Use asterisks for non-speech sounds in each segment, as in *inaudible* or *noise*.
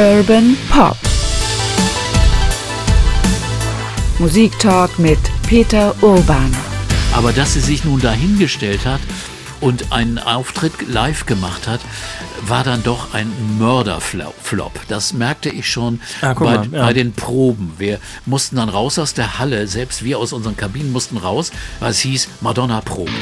Urban Pop. Musiktalk mit Peter Urban. Aber dass sie sich nun dahingestellt hat und einen Auftritt live gemacht hat, war dann doch ein Mörderflop. Das merkte ich schon Ah, bei, mal, ja. bei den Proben. Wir mussten dann raus aus der Halle, selbst wir aus unseren Kabinen mussten raus, weil es hieß, Madonna probt.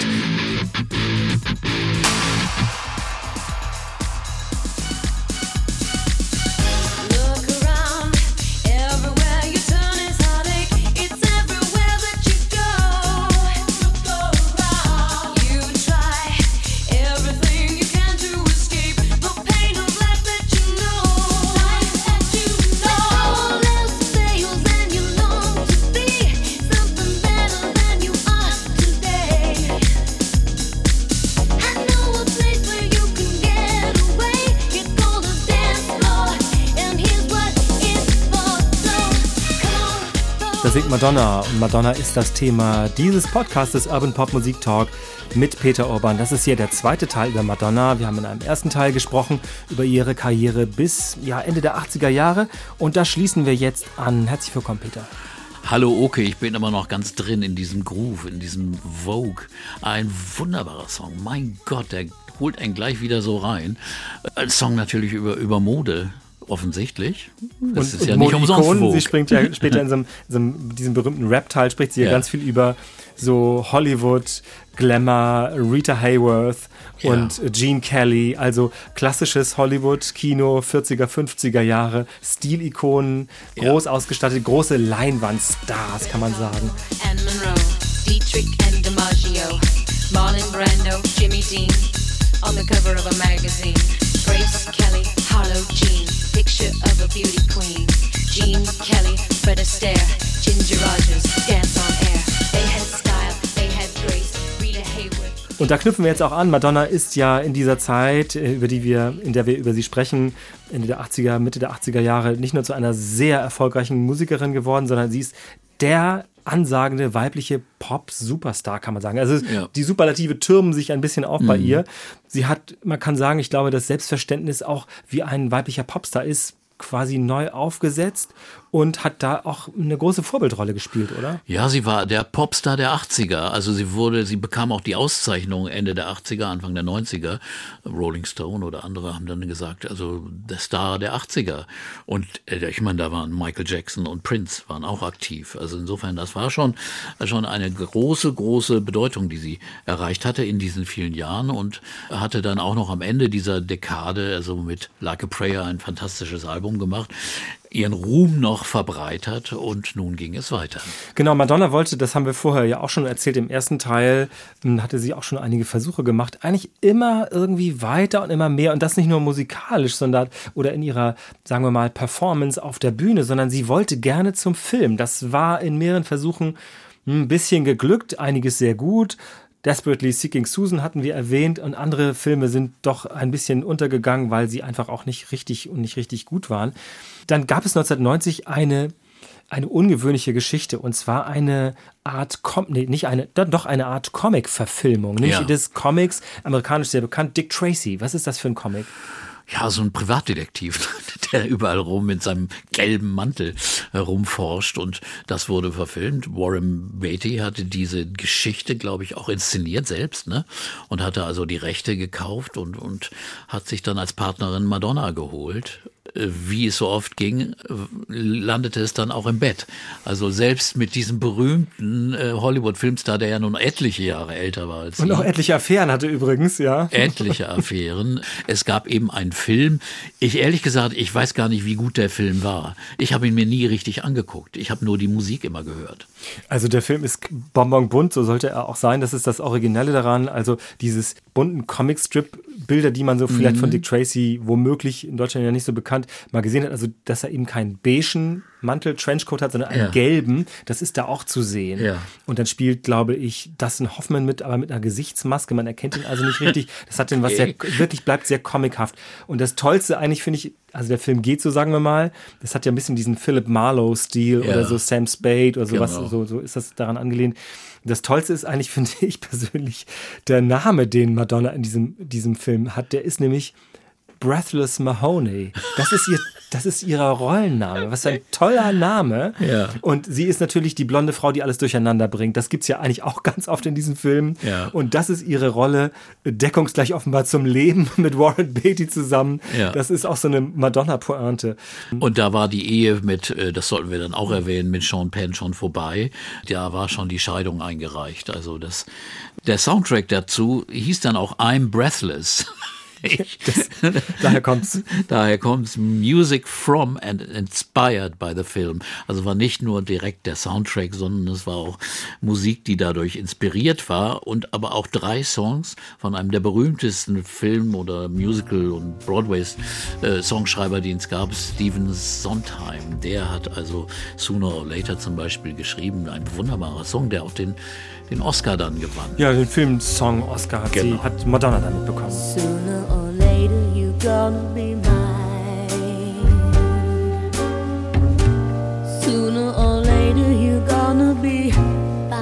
Madonna und Madonna ist das Thema dieses Podcastes Urban Pop Musik Talk mit Peter Urban. Das ist hier der zweite Teil über Madonna. Wir haben in einem ersten Teil gesprochen über ihre Karriere bis ja, Ende der 80er Jahre und da schließen wir jetzt an. Herzlich willkommen, Peter. Hallo Oke, ich bin immer noch ganz drin in diesem Groove, in diesem Vogue. Ein wunderbarer Song. Mein Gott, der holt einen gleich wieder so rein. Ein Song natürlich über, über Mode, offensichtlich. Das ist ja nicht Mode umsonst Ikonen, Vogue. Sie springt ja *laughs* später in so einem, so einem diesem berühmten Rap-Teil, spricht sie ja. Ja. ganz viel über so Hollywood, Glamour, Rita Hayworth Ja. und Gene Kelly, also klassisches Hollywood-Kino, 40er, 50er Jahre, Stilikonen, Ja. groß ausgestattet, große Leinwandstars, kann man sagen. Anne Monroe, Dietrich and DiMaggio, Marlon Brando, Jimmy Dean, on the cover of a magazine. Grace Kelly, Harlow Jean, picture of a beauty queen. Jean Kelly, Fred Astaire, Ginger Rogers, dance on air. They had style, they had grace. Rita Hayworth. Und da knüpfen wir jetzt auch an. Madonna ist ja in dieser Zeit, äh, über die wir, in der wir über sie sprechen, Ende der 80er, Mitte der 80er Jahre, nicht nur zu einer sehr erfolgreichen Musikerin geworden, sondern sie ist der ansagende weibliche Pop-Superstar, kann man sagen. Also Ja. die Superlative türmen sich ein bisschen auf bei ihr. Sie hat, man kann sagen, ich glaube, das Selbstverständnis auch, wie ein weiblicher Popstar ist, quasi neu aufgesetzt und hat da auch eine große Vorbildrolle gespielt, oder? Ja, sie war der Popstar der 80er. Also sie wurde, sie bekam auch die Auszeichnung Ende der 80er, Anfang der 90er. Rolling Stone oder andere haben dann gesagt, also der Star der 80er. Und äh, ich meine, da waren Michael Jackson und Prince waren auch aktiv. Also insofern, das war schon, schon eine große, große Bedeutung, die sie erreicht hatte in diesen vielen Jahren und hatte dann auch noch am Ende dieser Dekade, also mit Like a Prayer ein fantastisches Album gemacht, ihren Ruhm noch verbreitert und nun ging es weiter. Genau, Madonna wollte, das haben wir vorher ja auch schon erzählt, im ersten Teil m, hatte sie auch schon einige Versuche gemacht, eigentlich immer irgendwie weiter und immer mehr und das nicht nur musikalisch, sondern oder in ihrer, sagen wir mal, Performance auf der Bühne, sondern sie wollte gerne zum Film. Das war in mehreren Versuchen ein bisschen geglückt, einiges sehr gut. Desperately Seeking Susan hatten wir erwähnt und andere Filme sind doch ein bisschen untergegangen, weil sie einfach auch nicht richtig und nicht richtig gut waren. Dann gab es 1990 eine eine ungewöhnliche Geschichte und zwar eine Art Com nee, nicht eine doch- doch eine Art Comic-Verfilmung, nicht Ja. des Comics amerikanisch sehr bekannt Dick Tracy. Was ist das für ein Comic? Ja, so ein Privatdetektiv, *laughs* der überall rum mit seinem gelben Mantel herumforscht und das wurde verfilmt. Warren Beatty hatte diese Geschichte, glaube ich, auch inszeniert selbst, ne? Und hatte also die Rechte gekauft und, und hat sich dann als Partnerin Madonna geholt. Wie es so oft ging, landete es dann auch im Bett. Also selbst mit diesem berühmten äh, Hollywood-Filmstar, der ja nun etliche Jahre älter war als Und auch etliche Affären hatte übrigens, ja. etliche *laughs* Affären. Es gab eben einen Film. Ich ehrlich gesagt, ich weiß gar nicht, wie gut der Film war. Ich habe ihn mir nie richtig angeguckt. Ich habe nur die Musik immer gehört. Also der Film ist bonbonbunt, so sollte er auch sein. Das ist das Originelle daran. Also dieses bunten Comicstrip-Bilder, die man so vielleicht Mhm. von Dick Tracy womöglich in Deutschland ja nicht so bekannt mal gesehen hat. Also dass er eben keinen beigen Mantel, Trenchcoat hat, sondern einen Ja. gelben. Das ist da auch zu sehen. Ja. Und dann spielt, glaube ich, Dustin Hoffman mit, aber mit einer Gesichtsmaske. Man erkennt ihn also nicht richtig. Das hat den was sehr, wirklich bleibt sehr comichaft. Und das Tollste eigentlich finde ich, also der Film geht so, sagen wir mal, das hat ja ein bisschen diesen Philip Marlowe-Stil Ja. oder so Sam Spade oder sowas, Genau. so, so ist das daran angelehnt. Das Tollste ist eigentlich, *laughs* finde ich persönlich, der Name, den Madonna in diesem, diesem Film hat. Der ist nämlich Breathless Mahoney. Das ist ihr das ist ihr Rollenname. Was für ein toller Name. Ja. Und sie ist natürlich die blonde Frau, die alles durcheinander bringt. Das gibt es ja eigentlich auch ganz oft in diesen Filmen. Ja. Und das ist ihre Rolle, deckungsgleich offenbar zum Leben *laughs* mit Warren Beatty zusammen. Ja. Das ist auch so eine Madonna-Pointe. Und da war die Ehe mit, äh, das sollten wir dann auch erwähnen, mit Sean Penn schon vorbei. Da war schon die Scheidung eingereicht. Also das, der Soundtrack dazu hieß dann auch I'm Breathless. Ich, *laughs* Daher kommt's. Daher kommt's Music from and inspired by the film. Also war nicht nur direkt der Soundtrack, sondern es war auch Musik, die dadurch inspiriert war und aber auch drei Songs von einem der berühmtesten Film- oder Musical- und Broadway-Songschreiber, die es gab, Stephen Sondheim. Der hat also Sooner or Later zum Beispiel geschrieben. Ein wunderbarer Song, der auch den, den Oscar dann gewann. Ja, den Filmsong Oscar hat, Genau. sie, hat Madonna damit bekommen. Sooner or later, you gonna be mine. Sooner or later, you gonna be mine.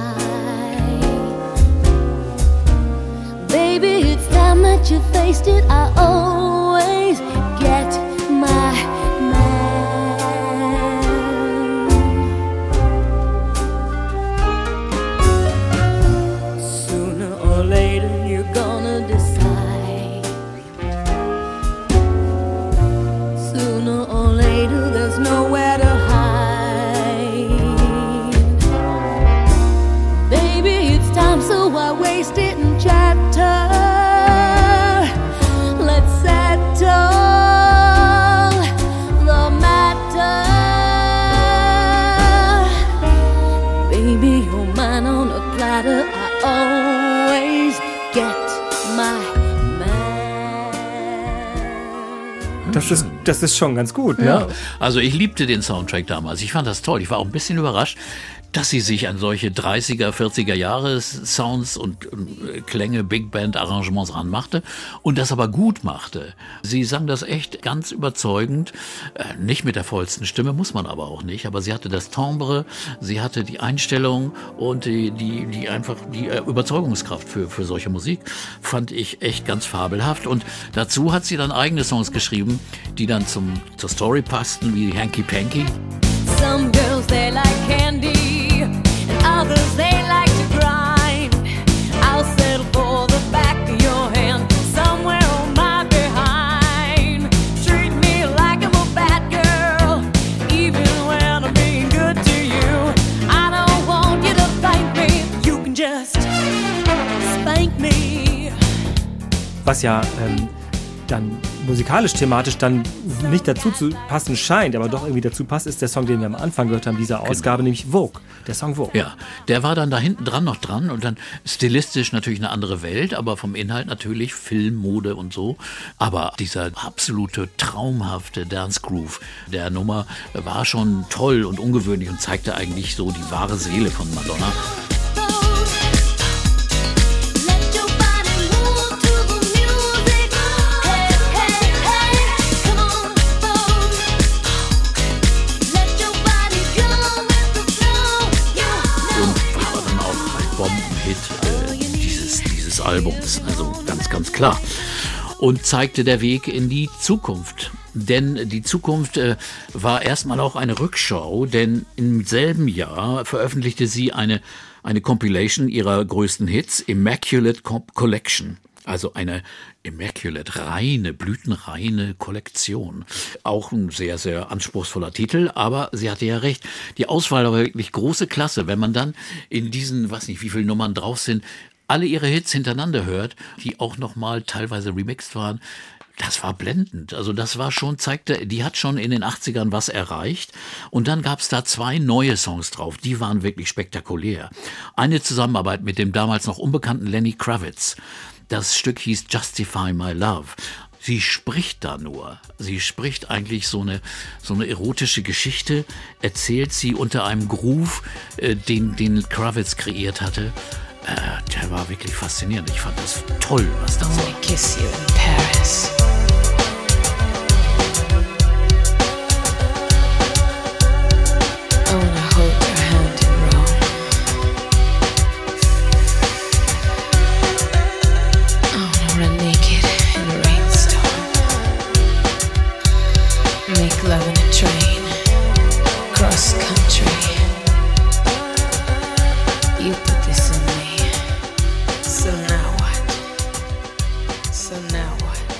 Baby, it's time that you faced it. I always Das ist, schon ganz gut, Ja. ne? Also ich liebte den Soundtrack damals. Ich fand das toll. Ich war auch ein bisschen überrascht, dass sie sich an solche 30er, 40er Jahre Sounds und äh, Klänge, Big Band Arrangements ranmachte und das aber gut machte. Sie sang das echt ganz überzeugend, äh, nicht mit der vollsten Stimme, muss man aber auch nicht, aber sie hatte das Timbre, sie hatte die Einstellung und die, die, die einfach die äh, Überzeugungskraft für, für solche Musik fand ich echt ganz fabelhaft und dazu hat sie dann eigene Songs geschrieben, die dann zum, zur Story passten, wie Hanky Panky. Some girls they like Was ja ähm, dann musikalisch, thematisch dann nicht dazu zu passen scheint, aber doch irgendwie dazu passt, ist der Song, den wir am Anfang gehört haben, dieser Ausgabe, nämlich Vogue. Der Song Vogue. Ja, der war dann da hinten dran noch dran und dann stilistisch natürlich eine andere Welt, aber vom Inhalt natürlich Film, Mode und so. Aber dieser absolute traumhafte Dance Groove der Nummer war schon toll und ungewöhnlich und zeigte eigentlich so die wahre Seele von Madonna. Albums. Also ganz, ganz klar. Und zeigte der Weg in die Zukunft. Denn die Zukunft äh, war erstmal auch eine Rückschau, denn im selben Jahr veröffentlichte sie eine, eine Compilation ihrer größten Hits, Immaculate Co- Collection. Also eine Immaculate, reine, blütenreine Kollektion. Auch ein sehr, sehr anspruchsvoller Titel, aber sie hatte ja recht. Die Auswahl war wirklich große Klasse. Wenn man dann in diesen, weiß nicht, wie viele Nummern drauf sind, alle ihre Hits hintereinander hört, die auch nochmal teilweise remixed waren, das war blendend. Also das war schon, zeigte, die hat schon in den 80ern was erreicht. Und dann gab es da zwei neue Songs drauf, die waren wirklich spektakulär. Eine Zusammenarbeit mit dem damals noch unbekannten Lenny Kravitz. Das Stück hieß Justify My Love. Sie spricht da nur. Sie spricht eigentlich so eine, so eine erotische Geschichte, erzählt sie unter einem Groove, äh, den, den Kravitz kreiert hatte. Äh, der war wirklich faszinierend. Ich fand das toll, was war. I kiss you in Paris.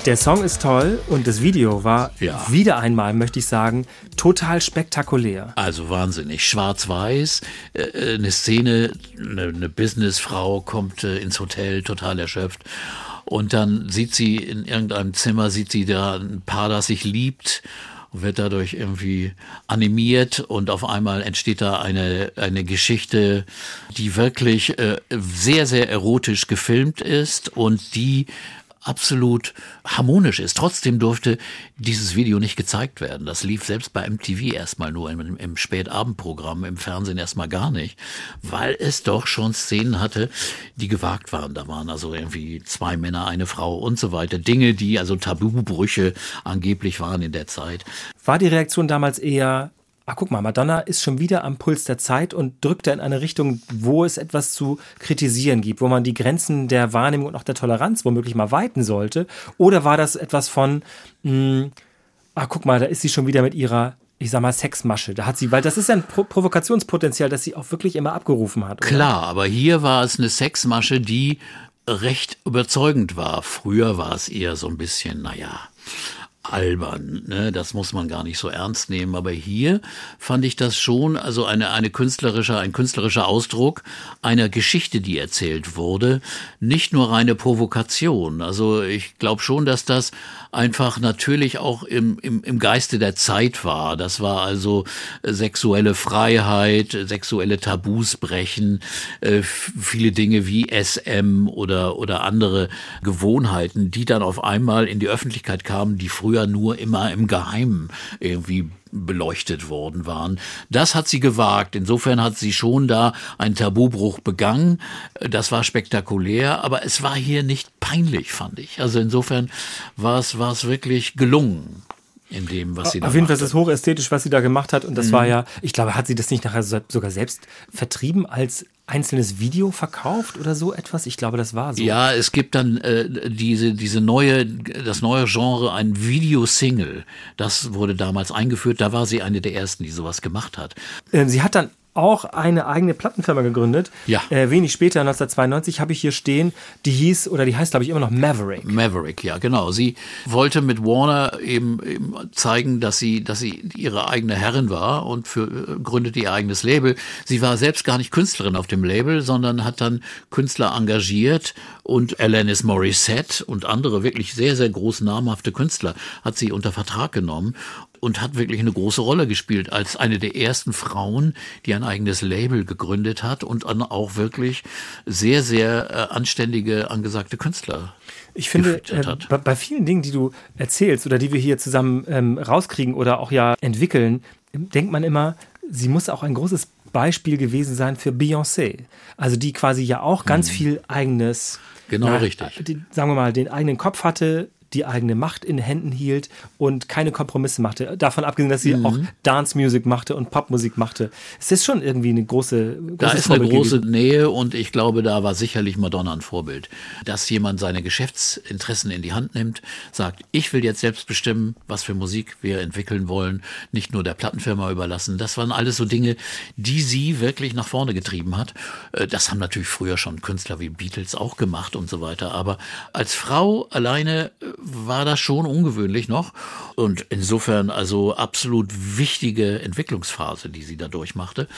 Der Song ist toll und das Video war Ja. wieder einmal, möchte ich sagen, total spektakulär. Also wahnsinnig. Schwarz-Weiß, äh, äh, eine Szene, eine, eine Businessfrau kommt äh, ins Hotel, total erschöpft. Und dann sieht sie in irgendeinem Zimmer, sieht sie da ein Paar, das sich liebt und wird dadurch irgendwie animiert und auf einmal entsteht da eine, eine Geschichte, die wirklich äh, sehr, sehr erotisch gefilmt ist und die absolut harmonisch ist. Trotzdem durfte dieses Video nicht gezeigt werden. Das lief selbst bei MTV erstmal nur im, im Spätabendprogramm, im Fernsehen erstmal gar nicht, weil es doch schon Szenen hatte, die gewagt waren. Da waren also irgendwie zwei Männer, eine Frau und so weiter. Dinge, die also Tabubrüche angeblich waren in der Zeit. War die Reaktion damals eher, ach guck mal, Madonna ist schon wieder am Puls der Zeit und drückt da in eine Richtung, wo es etwas zu kritisieren gibt, wo man die Grenzen der Wahrnehmung und auch der Toleranz womöglich mal weiten sollte? Oder war das etwas von, mh, ach guck mal, da ist sie schon wieder mit ihrer, ich sag mal, Sexmasche. Da hat sie, weil das ist ja ein Pro Provokationspotenzial, das sie auch wirklich immer abgerufen hat. Oder? Klar, aber hier war es eine Sexmasche, die recht überzeugend war. Früher war es eher so ein bisschen, naja, albern, ne? das muss man gar nicht so ernst nehmen. Aber hier fand ich das schon, also eine, eine künstlerische, ein künstlerischer Ausdruck einer Geschichte, die erzählt wurde, nicht nur reine Provokation. Also ich glaube schon, dass das einfach natürlich auch im, im, im Geiste der Zeit war. Das war also äh, sexuelle Freiheit, sexuelle Tabus brechen, äh, viele Dinge wie SM oder, oder andere Gewohnheiten, die dann auf einmal in die Öffentlichkeit kamen, die früher nur immer im Geheimen irgendwie beleuchtet worden waren. Das hat sie gewagt. Insofern hat sie schon da einen Tabubruch begangen. Das war spektakulär, aber es war hier nicht peinlich, fand ich. Also insofern war es, war es wirklich gelungen in dem, was sie da Auf jeden Fall ist es hochästhetisch, was sie da gemacht hat. Und das Mhm. war ja, ich glaube, hat sie das nicht nachher so- sogar selbst vertrieben als einzelnes Video verkauft oder so etwas? Ich glaube, das war so. Ja, es gibt dann äh, diese, diese neue, das neue Genre, ein Videosingle. Das wurde damals eingeführt. Da war sie eine der ersten, die sowas gemacht hat. Ähm, Sie hat dann auch eine eigene Plattenfirma gegründet. Ja. Äh, wenig später, 1992, habe ich hier stehen, die hieß, oder die heißt, glaube ich, immer noch Maverick. Maverick, ja, genau. Sie wollte mit Warner eben, eben zeigen, dass sie, dass sie ihre eigene Herrin war und für, äh, gründete ihr eigenes Label. Sie war selbst gar nicht Künstlerin auf dem Label, sondern hat dann Künstler engagiert und Alanis Morissette und andere wirklich sehr, sehr groß namhafte Künstler hat sie unter Vertrag genommen und hat wirklich eine große Rolle gespielt als eine der ersten Frauen, die ein eigenes Label gegründet hat und dann auch wirklich sehr, sehr äh, anständige, angesagte Künstler Ich finde, äh, bei, vielen Dingen, die du erzählst oder die wir hier zusammen ähm, rauskriegen oder auch ja entwickeln, denkt man immer, sie muss auch ein großes Beispiel gewesen sein für Beyoncé. Also die quasi ja auch ganz viel eigenes. Genau, richtig. Die, sagen wir mal, den eigenen Kopf hatte, die eigene Macht in Händen hielt und keine Kompromisse machte. Davon abgesehen, dass sie Mhm. auch Dance Music machte und Popmusik machte. Es ist schon irgendwie eine große, Da großes ist eine Vorbild große gewesen. Nähe und ich glaube, da war sicherlich Madonna ein Vorbild. Dass jemand seine Geschäftsinteressen in die Hand nimmt, sagt, ich will jetzt selbst bestimmen, was für Musik wir entwickeln wollen, nicht nur der Plattenfirma überlassen. Das waren alles so Dinge, die sie wirklich nach vorne getrieben hat. Äh, Das haben natürlich früher schon Künstler wie Beatles auch gemacht und so weiter. Aber als Frau alleine äh, war das schon ungewöhnlich noch. Und insofern also absolut wichtige Entwicklungsphase, die sie da durchmachte.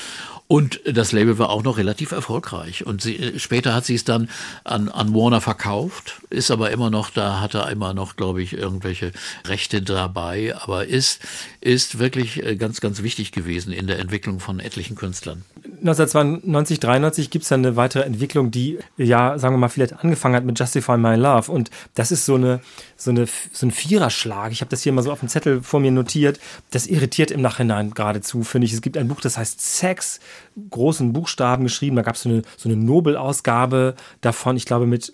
Und das Label war auch noch relativ erfolgreich. Und sie, äh, später hat sie es dann an, an Warner verkauft, ist aber immer noch, da hat er immer noch, glaube ich, irgendwelche Rechte dabei, aber ist, ist wirklich äh, ganz, ganz wichtig gewesen in der Entwicklung von etlichen Künstlern. 1992, 93 gibt es dann eine weitere Entwicklung, die ja, sagen wir mal, vielleicht angefangen hat mit Justify My Love. Und das ist so, eine, so, eine, so ein Viererschlag. Ich habe das hier mal so auf dem Zettel vor mir notiert. Das irritiert im Nachhinein geradezu, finde ich. Es gibt ein Buch, das heißt Sex, großen Buchstaben geschrieben. Da gab es so eine, so eine Nobelausgabe davon, ich glaube, mit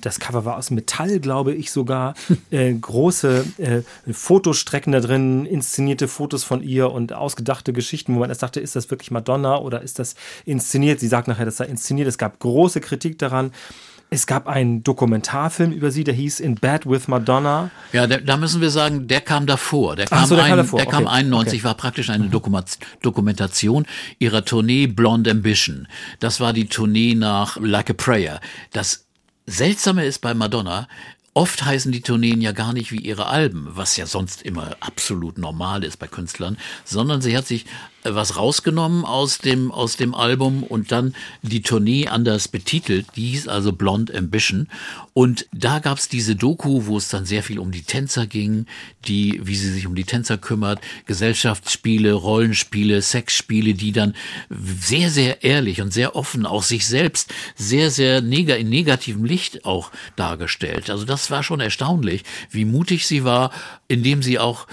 das Cover war aus Metall, glaube ich sogar. *laughs* äh, große äh, Fotostrecken da drin, inszenierte Fotos von ihr und ausgedachte Geschichten, wo man erst dachte, ist das wirklich Madonna oder ist das inszeniert? Sie sagt nachher, das sei inszeniert. Es gab große Kritik daran. Es gab einen Dokumentarfilm über sie, der hieß In Bed with Madonna. Ja, der, da müssen wir sagen, der kam davor. Der kam, Ach so, der ein, kam davor. Der kam Okay. 91, Okay. war praktisch eine Dokumentation ihrer Tournee Blonde Ambition. Das war die Tournee nach Like a Prayer. Das Seltsame ist bei Madonna, Oft heißen die Tourneen ja gar nicht wie ihre Alben, was ja sonst immer absolut normal ist bei Künstlern, sondern sie hat sich was rausgenommen aus dem, aus dem Album und dann die Tournee anders betitelt. Die hieß also Blonde Ambition. Und da gab's diese Doku, wo es dann sehr viel um die Tänzer ging, die, wie sie sich um die Tänzer kümmert, Gesellschaftsspiele, Rollenspiele, Sexspiele, die dann sehr, sehr ehrlich und sehr offen auch sich selbst sehr, sehr neg in negativem Licht auch dargestellt. Also das war schon erstaunlich, wie mutig sie war, indem sie auch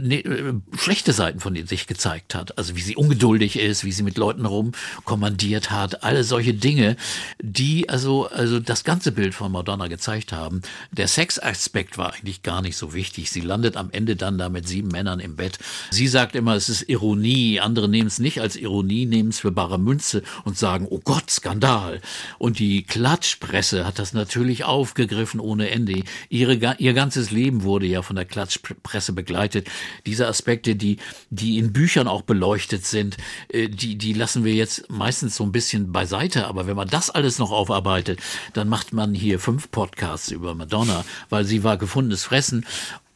ne, äh, schlechte Seiten von sich gezeigt hat. Also wie sie ungeduldig ist, wie sie mit Leuten rumkommandiert hat, alle solche Dinge, die also, also das ganze Bild von Madonna gezeigt haben. Der Sexaspekt war eigentlich gar nicht so wichtig. Sie landet am Ende dann da mit sieben Männern im Bett. Sie sagt immer, es ist Ironie. Andere nehmen es nicht als Ironie, nehmen es für bare Münze und sagen, oh Gott, Skandal. Und die Klatschpresse hat das natürlich aufgegriffen ohne Ende. Ihre, ihr ganzes Leben wurde ja von der Klatschpresse begleitet. Diese Aspekte, die, die in Büchern auch beleuchtet sind, äh, die, die lassen wir jetzt meistens so ein bisschen beiseite. Aber wenn man das alles noch aufarbeitet, dann macht man hier fünf Podcasts über Madonna, weil sie war gefundenes Fressen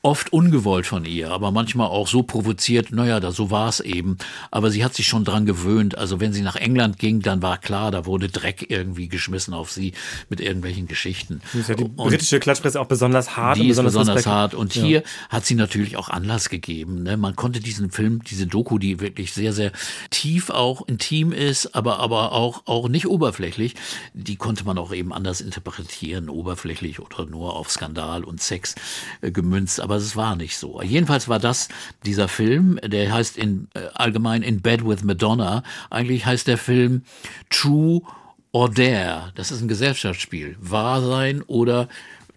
oft ungewollt von ihr, aber manchmal auch so provoziert, naja, da, so war es eben. Aber sie hat sich schon dran gewöhnt. Also wenn sie nach England ging, dann war klar, da wurde Dreck irgendwie geschmissen auf sie mit irgendwelchen Geschichten. Ist ja die Und- britische Klatschpresse auch besonders hart. die und ist besonders hart. Und hier hat sie natürlich auch Anlass gegeben. Ne? Man konnte diesen Film, diese Doku, die wirklich sehr, sehr tief auch intim ist, aber, aber auch, auch nicht oberflächlich, die konnte man auch eben anders interpretieren, oberflächlich oder nur auf Skandal und Sex äh, gemünzt. Aber es war nicht so. Jedenfalls war das dieser Film, der heißt in, äh, allgemein In Bed with Madonna. Eigentlich heißt der Film True or Dare. Das ist ein Gesellschaftsspiel. Wahr sein oder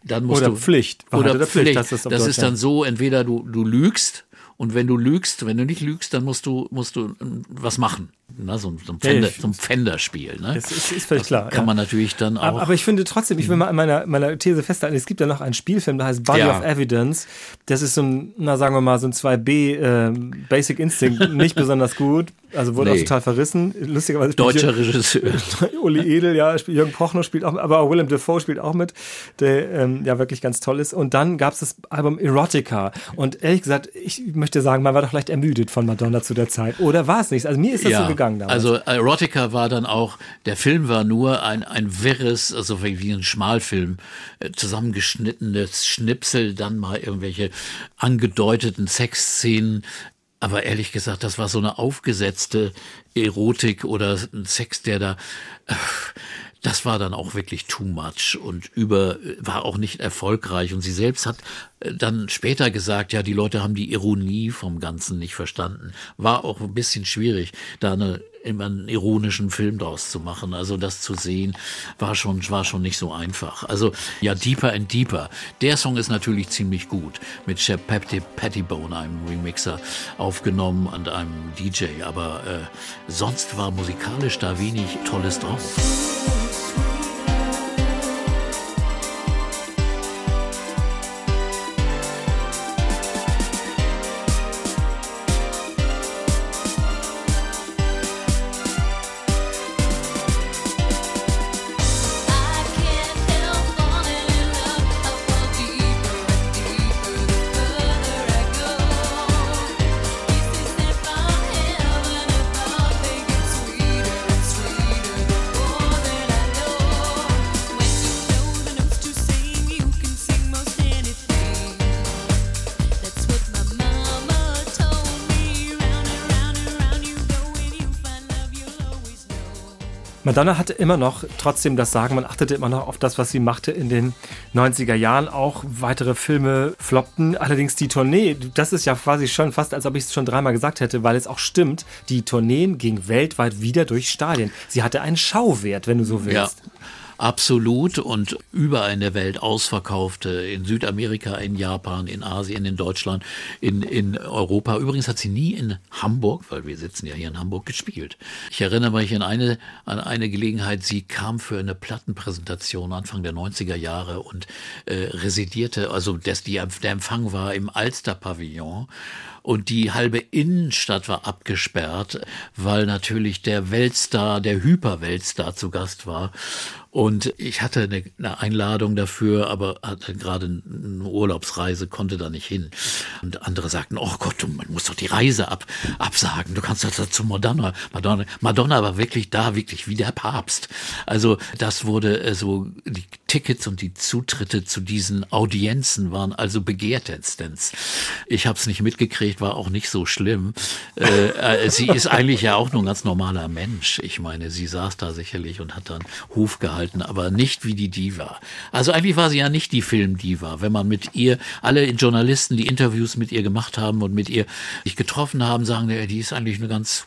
dann musst Oder du Pflicht. Wahrheit oder Pflicht, Pflicht. das ist Das ist dann so, entweder du, du lügst und wenn du lügst, wenn du nicht lügst, dann musst du, musst du ähm, was machen. Na, so, ein- so ein Pfänder, ich- so ein Pfänderspiel. Ne? Das ist, ist völlig das klar. Kann ja. man natürlich dann auch. Aber, ich finde trotzdem, ich will mal an meiner, meiner These festhalten, es gibt ja noch einen Spielfilm, der heißt Body Ja. of Evidence. Das ist so ein, na sagen wir mal, so ein 2B ähm, Basic Instinct, nicht besonders gut. Also wurde Nee. auch total verrissen. Lustigerweise Deutscher Regisseur. *laughs* Uli Edel, ja, Jürgen Prochnow spielt auch mit, aber auch Willem Dafoe spielt auch mit, der ähm, ja wirklich ganz toll ist. Und dann gab es das Album Erotica. Und ehrlich gesagt, ich möchte sagen, man war doch leicht ermüdet von Madonna zu der Zeit. Oder war es nicht? Also mir ist das so gegangen damals. Also Erotica war dann auch, der Film war nur ein, ein wirres, also wie wie ein Schmalfilm, äh, zusammengeschnittenes Schnipsel, dann mal irgendwelche angedeuteten Sexszenen. Aber ehrlich gesagt, das war so eine aufgesetzte Erotik oder ein Sex, der da, das war dann auch wirklich too much und über, war auch nicht erfolgreich. Und sie selbst hat dann später gesagt, ja, die Leute haben die Ironie vom Ganzen nicht verstanden. War auch ein bisschen schwierig, da eine, einen ironischen Film draus zu machen. Also das zu sehen, war schon, war schon nicht so einfach. Also ja, Deeper and Deeper. Der Song ist natürlich ziemlich gut. Mit Shep Pettibone, einem Remixer, aufgenommen und einem DJ. Aber äh, sonst war musikalisch da wenig Tolles drauf. Madonna hatte immer noch trotzdem das Sagen, man achtete immer noch auf das, was sie machte in den 90er Jahren. Auch weitere Filme floppten. Allerdings die Tournee, das ist ja quasi schon fast, als ob ich es schon dreimal gesagt hätte, weil es auch stimmt, die Tourneen gingen weltweit wieder durch Stadien. Sie hatte einen Schauwert, wenn du so Ja. Absolut und überall in der Welt ausverkaufte, in Südamerika, in Japan, in Asien, in Deutschland, in, in Europa. Übrigens hat sie nie in Hamburg, weil wir sitzen ja hier in Hamburg, gespielt. Ich erinnere mich an eine, an eine Gelegenheit, sie kam für eine Plattenpräsentation Anfang der 90er Jahre und äh, residierte, also das, die, der Empfang war im Alster Pavillon und die halbe Innenstadt war abgesperrt, weil natürlich der Weltstar, der Hyperweltstar zu Gast war. Und ich hatte eine, eine Einladung dafür, aber hatte gerade eine Urlaubsreise, konnte da nicht hin. Und andere sagten, oh Gott, du, man muss doch die Reise ab, absagen. Du kannst doch zu Madonna. Madonna. Madonna war wirklich da, wirklich wie der Papst. Also das wurde äh, so, die Tickets und die Zutritte zu diesen Audienzen waren also begehrtestens. Ich habe es nicht mitgekriegt, war auch nicht so schlimm. Äh, äh, sie ist eigentlich ja auch nur ein ganz normaler Mensch. Ich meine, sie saß da sicherlich und hat dann Hof gehalten gehalten, aber nicht wie die Diva. Also eigentlich war sie ja nicht die Filmdiva. Wenn man mit ihr, alle Journalisten, die Interviews mit ihr gemacht haben und mit ihr sich getroffen haben, sagen, die ist eigentlich eine ganz,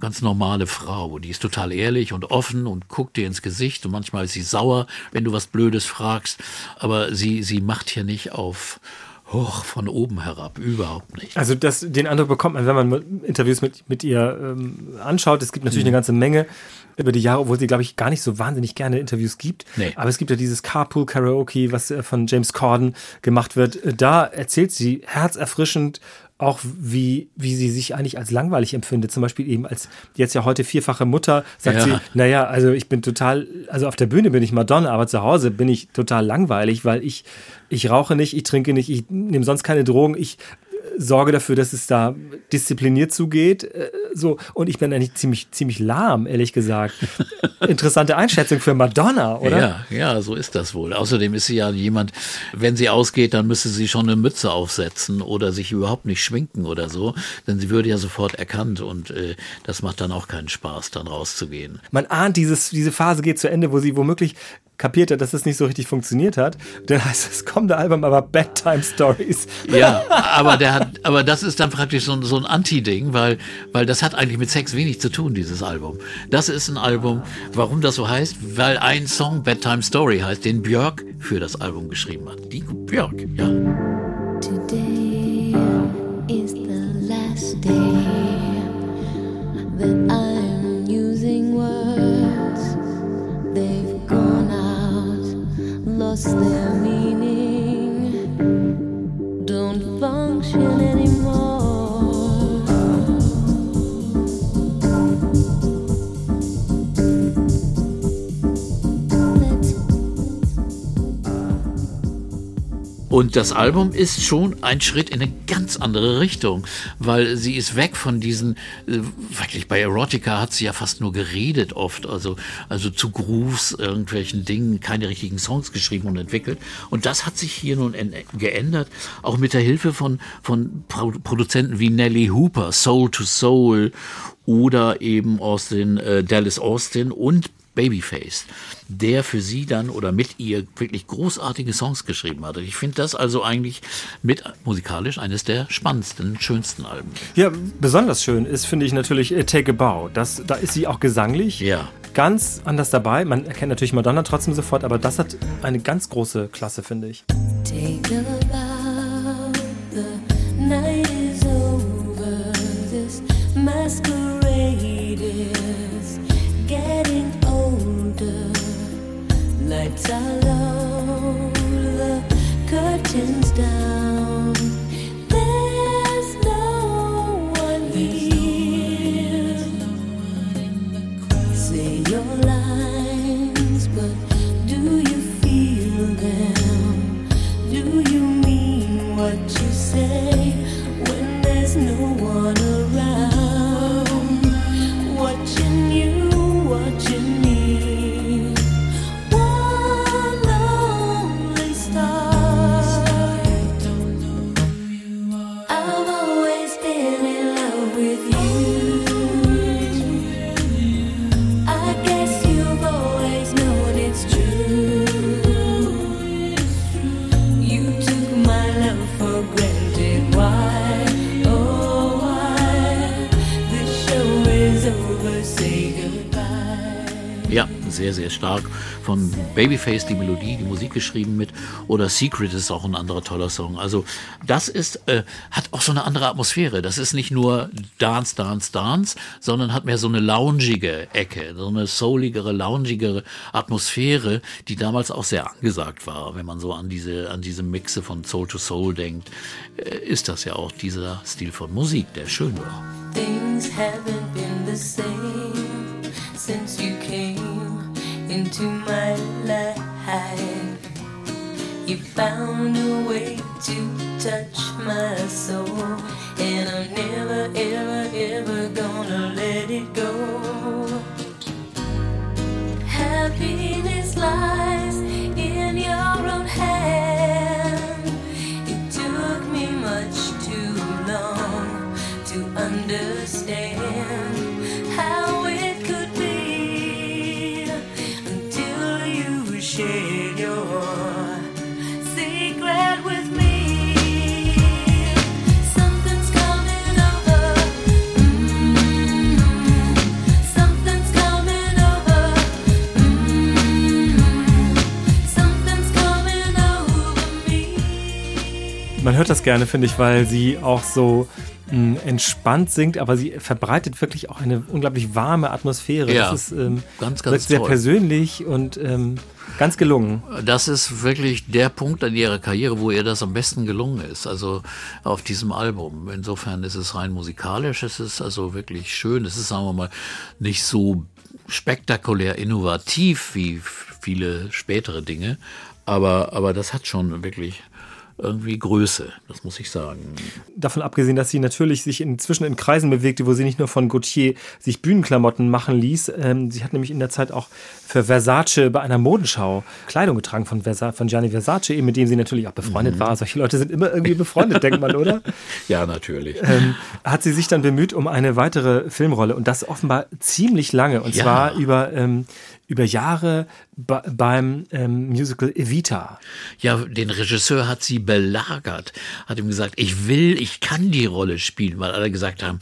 ganz normale Frau. Die ist total ehrlich und offen und guckt dir ins Gesicht und manchmal ist sie sauer, wenn du was Blödes fragst. Aber sie, sie macht hier nicht auf, hoch von oben herab, überhaupt nicht. Also das, den Eindruck bekommt man, wenn man Interviews mit, mit ihr ähm, anschaut. Es gibt natürlich mhm. eine ganze Menge über die Jahre, obwohl sie, glaube ich, gar nicht so wahnsinnig gerne Interviews gibt. Nee. Aber es gibt ja dieses Carpool Karaoke, was äh, von James Corden gemacht wird. Äh, da erzählt sie herzerfrischend auch wie, wie sie sich eigentlich als langweilig empfindet. Zum Beispiel eben als jetzt ja heute vierfache Mutter sagt ja. sie, naja, also ich bin total, also auf der Bühne bin ich Madonna, aber zu Hause bin ich total langweilig, weil ich, ich rauche nicht, ich trinke nicht, ich nehme sonst keine Drogen, ich sorge dafür, dass es da diszipliniert zugeht. Äh, so, und ich bin eigentlich ziemlich, ziemlich lahm, ehrlich gesagt. *laughs* Interessante Einschätzung für Madonna, oder? Ja, ja, so ist das wohl. Außerdem ist sie ja jemand, wenn sie ausgeht, dann müsste sie schon eine Mütze aufsetzen oder sich überhaupt nicht schminken oder so, denn sie würde ja sofort erkannt und äh, das macht dann auch keinen Spaß, dann rauszugehen. Man ahnt, dieses, diese Phase geht zu Ende, wo sie womöglich kapiert hat, dass das nicht so richtig funktioniert hat. Dann heißt es, kommende Album aber Bedtime Stories. Ja, *laughs* aber der hat, aber das ist dann praktisch so, so ein Anti-Ding, weil, weil das hat eigentlich mit Sex wenig zu tun, dieses Album. Das ist ein Album, warum das so heißt, weil ein Song Bedtime Story heißt, den Björk für das Album geschrieben hat. Die Björk, ja. Today is the last day that I'm lost their meaning, don't function anymore. Und das Album ist schon ein Schritt in eine ganz andere Richtung, weil sie ist weg von diesen, äh, wirklich bei Erotica hat sie ja fast nur geredet oft, also, also zu Grooves, irgendwelchen Dingen, keine richtigen Songs geschrieben und entwickelt. Und das hat sich hier nun geändert, auch mit der Hilfe von, von Produzenten wie Nelly Hooper, Soul to Soul oder eben Austin, äh, Dallas Austin und Babyface, der für sie dann oder mit ihr wirklich großartige Songs geschrieben hat. Ich finde das also eigentlich mit musikalisch eines der spannendsten, schönsten Alben. Ja, besonders schön ist, finde ich natürlich äh, Take a Bow. Das, da ist sie auch gesanglich ja. ganz anders dabei. Man erkennt natürlich Madonna trotzdem sofort, aber das hat eine ganz große Klasse, finde ich. Take a bow, the night is over, this masquerade sal sehr, sehr stark. Von Babyface die Melodie, die Musik geschrieben mit. Oder Secret ist auch ein anderer toller Song. Also das ist, äh, hat auch so eine andere Atmosphäre. Das ist nicht nur Dance, Dance, Dance, sondern hat mehr so eine loungige Ecke, so eine souligere, loungigere Atmosphäre, die damals auch sehr angesagt war. Wenn man so an diese, an diese Mixe von Soul to Soul denkt, äh, ist das ja auch dieser Stil von Musik, der schön war. Things haven't been the same since you came into my life. You found a way to touch my soul, and I'm never, ever, ever gonna let it go. Happiness lies in your own hand. It took me much too long to understand Man hört das gerne, finde ich, weil sie auch so mh, entspannt singt, aber sie verbreitet wirklich auch eine unglaublich warme Atmosphäre. Ja, das ist ähm, ganz, ganz sehr toll. persönlich und ähm, ganz gelungen. Das ist wirklich der Punkt an ihrer Karriere, wo ihr das am besten gelungen ist. Also auf diesem Album. Insofern ist es rein musikalisch. Es ist also wirklich schön. Es ist, sagen wir mal, nicht so spektakulär innovativ wie viele spätere Dinge. Aber, aber das hat schon wirklich irgendwie Größe. Das muss ich sagen. Davon abgesehen, dass sie natürlich sich inzwischen in Kreisen bewegte, wo sie nicht nur von Gautier sich Bühnenklamotten machen ließ. Ähm, sie hat nämlich in der Zeit auch für Versace bei einer Modenschau Kleidung getragen von, Versa von Gianni Versace, eben mit dem sie natürlich auch befreundet war. Solche Leute sind immer irgendwie befreundet, denkt man, oder? *laughs* Ja, natürlich. ähm, hat sie sich dann bemüht um eine weitere Filmrolle und das offenbar ziemlich lange und Ja. zwar über, ähm, über Jahre be beim ähm, Musical Evita. Ja, den Regisseur hat sie belagert, hat ihm gesagt, ich will, ich kann die Rolle spielen, weil alle gesagt haben,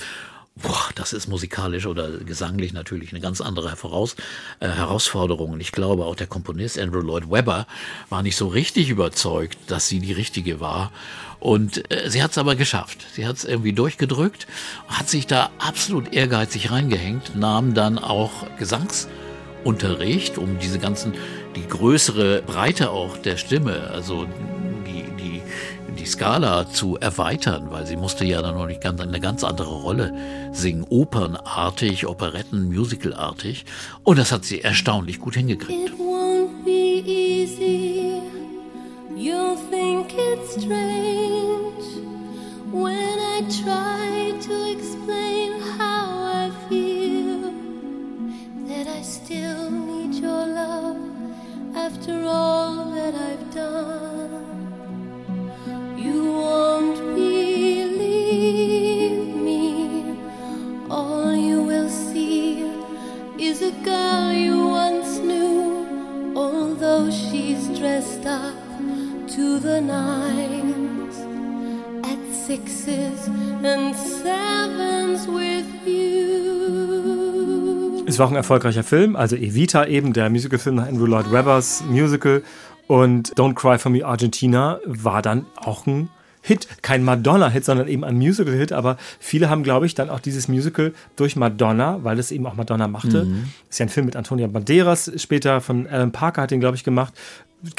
boah, das ist musikalisch oder gesanglich natürlich eine ganz andere Voraus äh, Herausforderung. Und ich glaube, auch der Komponist Andrew Lloyd Webber war nicht so richtig überzeugt, dass sie die richtige war. Und äh, sie hat es aber geschafft. Sie hat es irgendwie durchgedrückt, hat sich da absolut ehrgeizig reingehängt, nahm dann auch Gesangs Unterricht, um diese ganzen, die größere Breite auch der Stimme, also die, die, die Skala zu erweitern, weil sie musste ja dann noch nicht ganz, eine ganz andere Rolle singen, opernartig, Operetten, musicalartig. Und das hat sie erstaunlich gut hingekriegt. It won't be easy. You'll think it's strange when I try after all that I've done. You won't believe me. All you will see is a girl you once knew, although she's dressed up to the nines at sixes and sevens with you. Es war auch ein erfolgreicher Film, also Evita eben, der Musicalfilm nach Andrew Lloyd Webbers Musical und Don't Cry for Me Argentina war dann auch ein Hit, kein Madonna-Hit, sondern eben ein Musical-Hit, aber viele haben, glaube ich, dann auch dieses Musical durch Madonna, weil es eben auch Madonna machte. Ist ja ein Film mit Antonia Banderas, später von Alan Parker hat ihn, glaube ich, gemacht,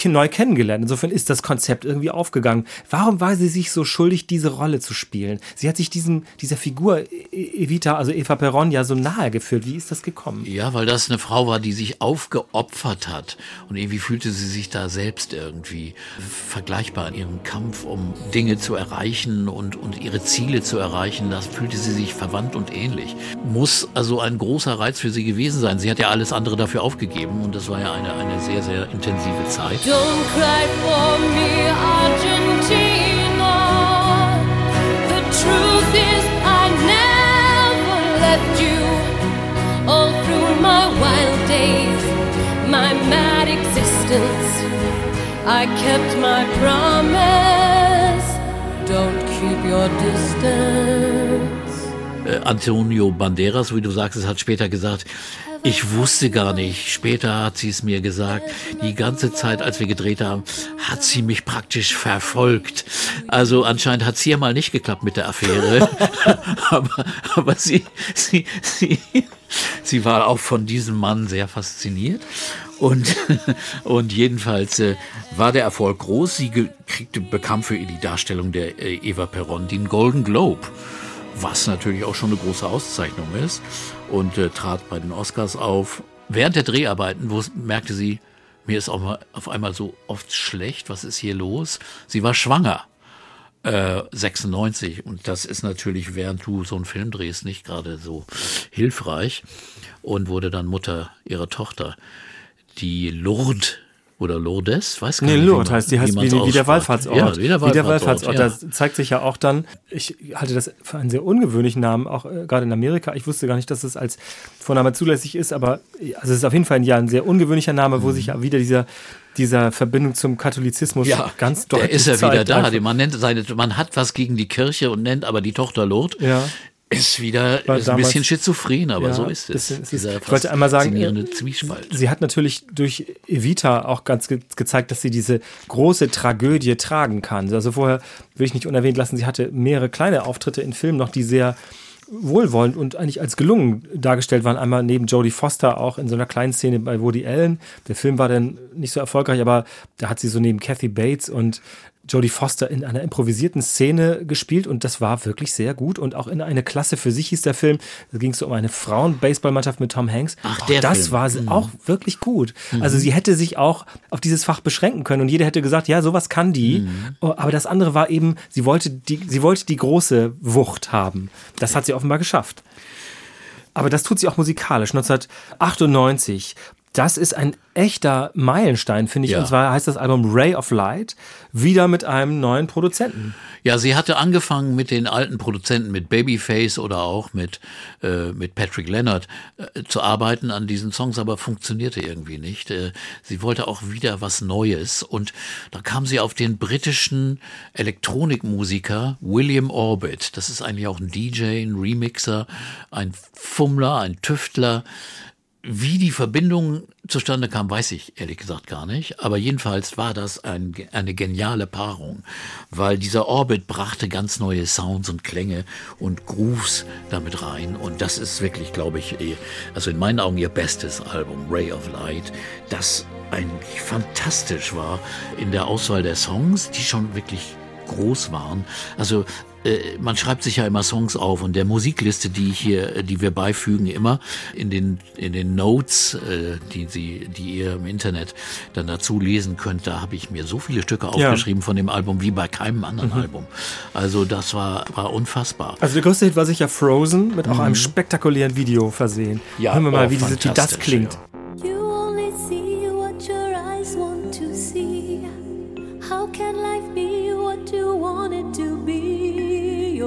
neu kennengelernt. Insofern ist das Konzept irgendwie aufgegangen. Warum war sie sich so schuldig, diese Rolle zu spielen? Sie hat sich diesem, dieser Figur E- Evita, also Eva Perron, ja so nahe gefühlt. Wie ist das gekommen? Ja, weil das eine Frau war, die sich aufgeopfert hat. Und irgendwie fühlte sie sich da selbst irgendwie vergleichbar in ihrem Kampf, um Dinge zu erreichen und, und ihre Ziele zu erreichen. Das fühlte sie sich verwandt und ähnlich. Muss also ein großer Reiz für sie gewesen sein. Sie hat ja alles andere dafür aufgegeben und das war ja eine, eine sehr, sehr intensive Zeit. Don't cry for me, Argentina. The truth is, I never left you. All through my wild days, my mad existence, I kept my promise. Don't keep your distance. Äh, Antonio Banderas, wie du sagst, hat später gesagt, Ich wusste gar nicht. Später hat sie es mir gesagt. Die ganze Zeit, als wir gedreht haben, hat sie mich praktisch verfolgt. Also anscheinend hat es hier mal nicht geklappt mit der Affäre. *laughs* aber, aber sie, sie, sie, sie war auch von diesem Mann sehr fasziniert. Und, *laughs* und jedenfalls äh, war der Erfolg groß. Sie kriegte, bekam für die Darstellung der äh, Eva Perron den Golden Globe, was natürlich auch schon eine große Auszeichnung ist. Und äh, trat bei den Oscars auf. Während der Dreharbeiten wo, merkte sie, mir ist auch mal auf einmal so oft schlecht. Was ist hier los? Sie war schwanger. Äh, 96 und das ist natürlich, während du so einen Film drehst, nicht gerade so hilfreich und wurde dann Mutter ihrer Tochter, die Lourdes oder Lourdes, weiß gar Nee, nicht. wie Lourdes heißt, die heißt wie, wie der. Wallfahrtsort. Ja, wie der Wallfahrtsort. Wallfahrtsort. ja. Das zeigt sich ja auch dann, ich halte das für einen sehr ungewöhnlichen Namen, auch äh, gerade in Amerika. Ich wusste gar nicht, dass es als Vorname zulässig ist, aber also es ist auf jeden Fall ein, ja, ein sehr ungewöhnlicher Name, wo sich ja wieder dieser, dieser Verbindung zum Katholizismus Mhm. Ja, ganz der deutlich ist ja wieder da. einfach. Man nennt seine, man hat was gegen die Kirche und nennt aber die Tochter Lourdes. Ja. Ist wieder ist ein bisschen schizophren, aber Ja, so ist es. bisschen ist Ich wollte einmal sagen, Zwiespalt. Sie hat natürlich durch Evita auch ganz ge gezeigt, dass sie diese große Tragödie tragen kann. Also vorher will ich nicht unerwähnt lassen, sie hatte mehrere kleine Auftritte in Filmen noch, die sehr wohlwollend und eigentlich als gelungen dargestellt waren. Einmal neben Jodie Foster auch in so einer kleinen Szene bei Woody Allen. Der Film war dann nicht so erfolgreich, aber da hat sie so neben Kathy Bates und Jodie Foster in einer improvisierten Szene gespielt und das war wirklich sehr gut und auch in eine Klasse für sich hieß der Film. Da ging es um eine Frauen-Baseballmannschaft mit Tom Hanks. Ach, auch der das Film. war sie auch wirklich gut. Also sie hätte sich auch auf dieses Fach beschränken können und jeder hätte gesagt, ja, sowas kann die. Oh, Aber das andere war eben, sie wollte die, sie wollte die große Wucht haben. Das hat sie offenbar geschafft. Aber das tut sie auch musikalisch. 1998. Das ist ein echter Meilenstein, finde ich. Ja. Und zwar heißt das Album Ray of Light. Wieder mit einem neuen Produzenten. Ja, sie hatte angefangen mit den alten Produzenten, mit Babyface oder auch mit, äh, mit Patrick Leonard äh, zu arbeiten an diesen Songs, aber funktionierte irgendwie nicht. Äh, sie wollte auch wieder was Neues und da kam sie auf den britischen Elektronikmusiker William Orbit. Das ist eigentlich auch ein DJ, ein Remixer, ein Fummler, ein Tüftler. Wie die Verbindung zustande kam, weiß ich ehrlich gesagt gar nicht. Aber jedenfalls war das ein, eine geniale Paarung, weil dieser Orbit brachte ganz neue Sounds und Klänge und Grooves damit rein. Und das ist wirklich, glaube ich, also in meinen Augen ihr bestes Album, Ray of Light, das eigentlich fantastisch war in der Auswahl der Songs, die schon wirklich groß waren. Also äh, man schreibt sich ja immer Songs auf und der Musikliste, die ich hier, äh, die wir beifügen, immer in den in den Notes, äh, die sie, die ihr im Internet dann dazu lesen könnt, da habe ich mir so viele Stücke aufgeschrieben von dem Album wie bei keinem anderen Album. Also das war war unfassbar. Also der größte Hit war sicher Frozen mit auch einem spektakulären Video versehen. Ja, Hören wir mal, oh, wie, diese, wie das klingt. You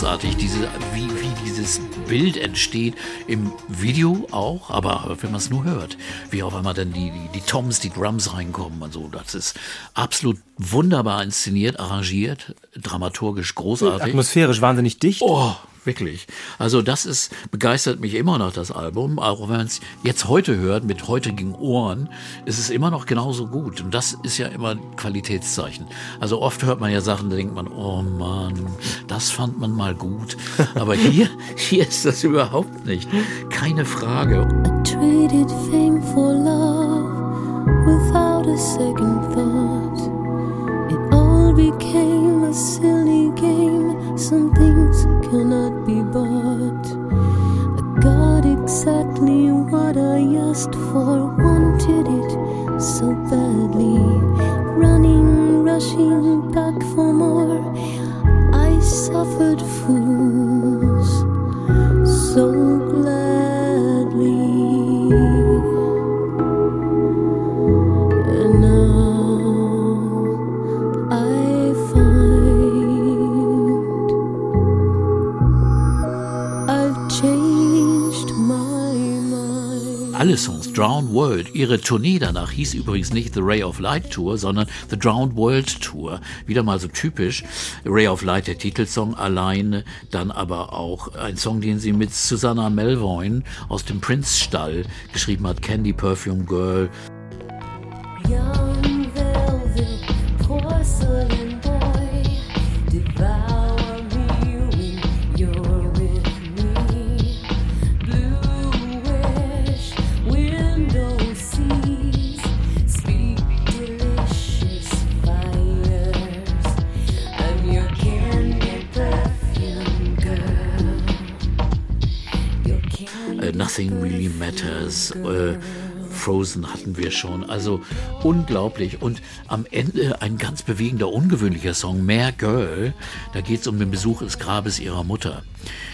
großartig, diese, wie, wie dieses Bild entsteht, im Video auch, aber wenn man es nur hört, wie auf einmal dann die, die, die Toms, die Drums reinkommen und so, das ist absolut wunderbar inszeniert, arrangiert, dramaturgisch großartig. Atmosphärisch wahnsinnig dicht. Oh, wirklich. Also das ist, begeistert mich immer noch, das Album. Auch wenn man es jetzt heute hört, mit heutigen Ohren, ist es immer noch genauso gut. Und das ist ja immer ein Qualitätszeichen. Also oft hört man ja Sachen, da denkt man, oh Mann, das fand man mal gut. Aber hier, *laughs* hier ist das überhaupt nicht. Keine Frage. I traded fame for love without a second thought. Became a silly game. Some things cannot be bought. I got exactly what I asked for, wanted it so badly. Running, rushing back for more. I suffered fools so gladly. Songs, Drowned World, ihre Tournee danach hieß übrigens nicht The Ray of Light Tour, sondern The Drowned World Tour. Wieder mal so typisch. Ray of Light, der Titelsong alleine, dann aber auch ein Song, den sie mit Susanna Melvoin aus dem Prince-Stall geschrieben hat, Candy Perfume Girl. Young Matters. Äh, Frozen hatten wir schon. Also unglaublich. Und am Ende ein ganz bewegender, ungewöhnlicher Song, Mehr Girl. Da geht es um den Besuch des Grabes ihrer Mutter.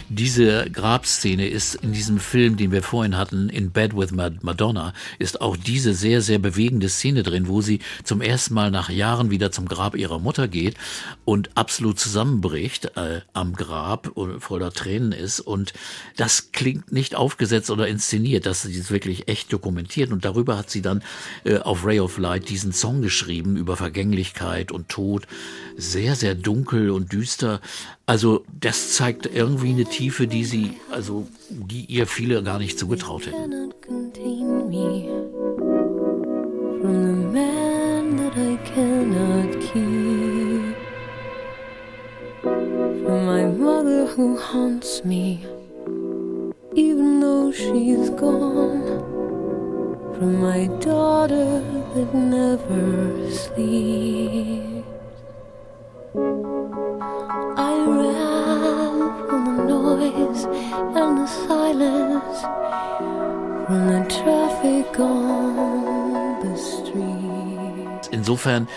Diese Grabszene ist in diesem Film, den wir vorhin hatten, In Bed with Mad- Madonna, ist auch diese sehr, sehr bewegende Szene drin, wo sie zum ersten Mal nach Jahren wieder zum Grab ihrer Mutter geht und absolut zusammenbricht äh, am Grab und voller Tränen ist. Und das klingt nicht aufgesetzt oder inszeniert, das ist wirklich echt dokumentiert. Und darüber hat sie dann äh, auf Ray of Light diesen Song geschrieben über Vergänglichkeit und Tod. Sehr, sehr dunkel und düster. Also das zeigt irgendwie eine Tiefe, die sie, also die ihr viele gar nicht zugetraut hätten. who haunts me, even though she's gone, from my daughter that never sleeps. I ran from the noise and the silence, from the traffic on the street. Insofern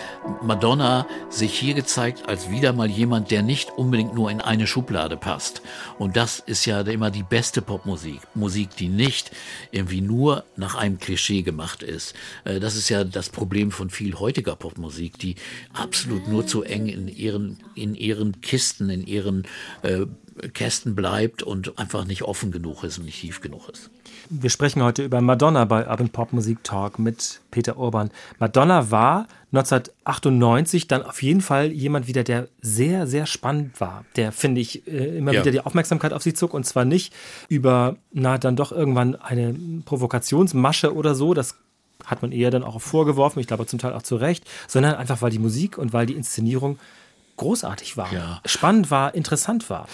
Madonna sich hier gezeigt als wieder mal jemand, der nicht unbedingt nur in eine Schublade passt. Und das ist ja immer die beste Popmusik. Musik, die nicht irgendwie nur nach einem Klischee gemacht ist. Äh, Das ist ja das Problem von viel heutiger Popmusik, die absolut nur zu eng in ihren, in ihren Kisten, in ihren äh, Kästen bleibt und einfach nicht offen genug ist und nicht tief genug ist. Wir sprechen heute über Madonna bei Urban Pop Musik Talk mit Peter Urban. Madonna war 1998 dann auf jeden Fall jemand wieder, der sehr, sehr spannend war. Der, finde ich, äh, immer Ja. wieder die Aufmerksamkeit auf sich zog und zwar nicht über, na, dann doch irgendwann eine Provokationsmasche oder so. Das hat man eher dann auch vorgeworfen, ich glaube zum Teil auch zu Recht, sondern einfach, weil die Musik und weil die Inszenierung großartig war, Ja. spannend war, interessant war.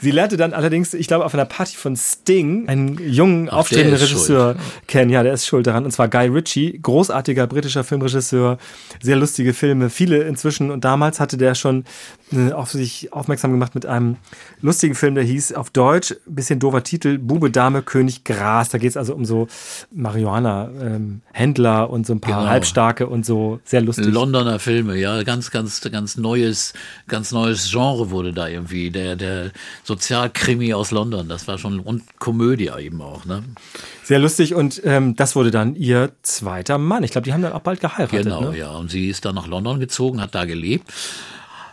Sie lernte dann allerdings, ich glaube, auf einer Party von Sting, einen jungen, Ach, ist Regisseur kennen. Ja, der ist schuld daran. Und zwar Guy Ritchie, großartiger britischer Filmregisseur, sehr lustige Filme, viele inzwischen. Und damals hatte der schon äh, auf sich aufmerksam gemacht mit einem lustigen Film, der hieß auf Deutsch, bisschen doofer Titel, Bube, Dame, König, Gras. Da geht es also um so Marihuana-Händler und so ein paar Genau. Halbstarke und so. Sehr lustig. Londoner Filme, ja, ganz, ganz, ganz neues, ganz neues Genre wurde da irgendwie. Der, der Sozialkrimi aus London, das war schon, und Komödie eben auch, ne? Sehr lustig und ähm, das wurde dann ihr zweiter Mann. Ich glaube, die haben dann auch bald geheiratet. Genau, ne? ja. Und sie ist dann nach London gezogen, hat da gelebt.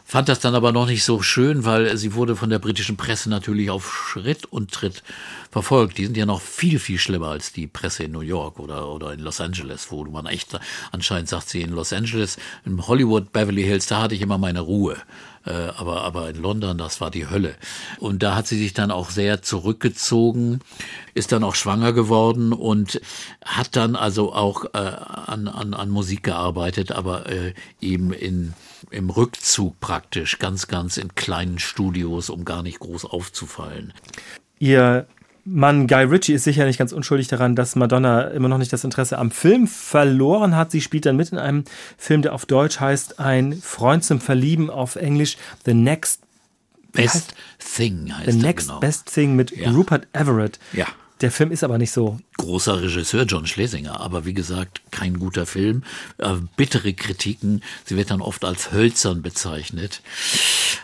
Fand das dann aber noch nicht so schön, weil sie wurde von der britischen Presse natürlich auf Schritt und Tritt verfolgt. Die sind ja noch viel, viel schlimmer als die Presse in New York oder, oder in Los Angeles, wo man echt, anscheinend sagt sie in Los Angeles, in Hollywood, Beverly Hills, da hatte ich immer meine Ruhe. Äh, aber, aber in London, das war die Hölle. Und da hat sie sich dann auch sehr zurückgezogen, ist dann auch schwanger geworden und hat dann also auch äh, an, an, an Musik gearbeitet, aber äh, eben in, im Rückzug praktisch, ganz, ganz in kleinen Studios, um gar nicht groß aufzufallen. Ihr Mann Guy Ritchie ist sicher nicht ganz unschuldig daran, dass Madonna immer noch nicht das Interesse am Film verloren hat. Sie spielt dann mit in einem Film, der auf Deutsch heißt Ein Freund zum Verlieben, auf Englisch The Next Best heißt- Thing heißt The Next genau. Best Thing mit Ja. Rupert Everett. Ja. Der Film ist aber nicht so. großer Regisseur John Schlesinger, aber wie gesagt, kein guter Film. Äh, bittere Kritiken. Sie wird dann oft als hölzern bezeichnet.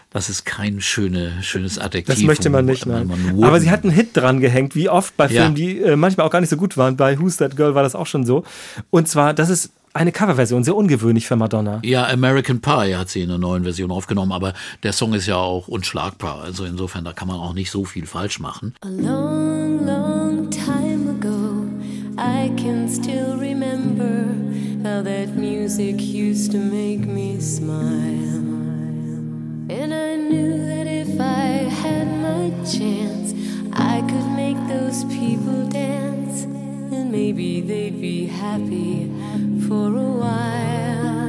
Das ist kein schöne, schönes Adjektiv. Das möchte man nicht. Nein. um- Aber sie hat einen Hit dran gehängt, wie oft bei Ja. Filmen, die äh, manchmal auch gar nicht so gut waren. Bei Who's That Girl war das auch schon so. Und zwar, das ist eine Coverversion, sehr ungewöhnlich für Madonna. Ja, American Pie hat sie in einer neuen Version aufgenommen, aber der Song ist ja auch unschlagbar. Also insofern, da kann man auch nicht so viel falsch machen. A long, long time ago, I can still remember how that music used to make me smile. And I knew that if I had my chance, I could make those people dance. Maybe they'd be happy for a while.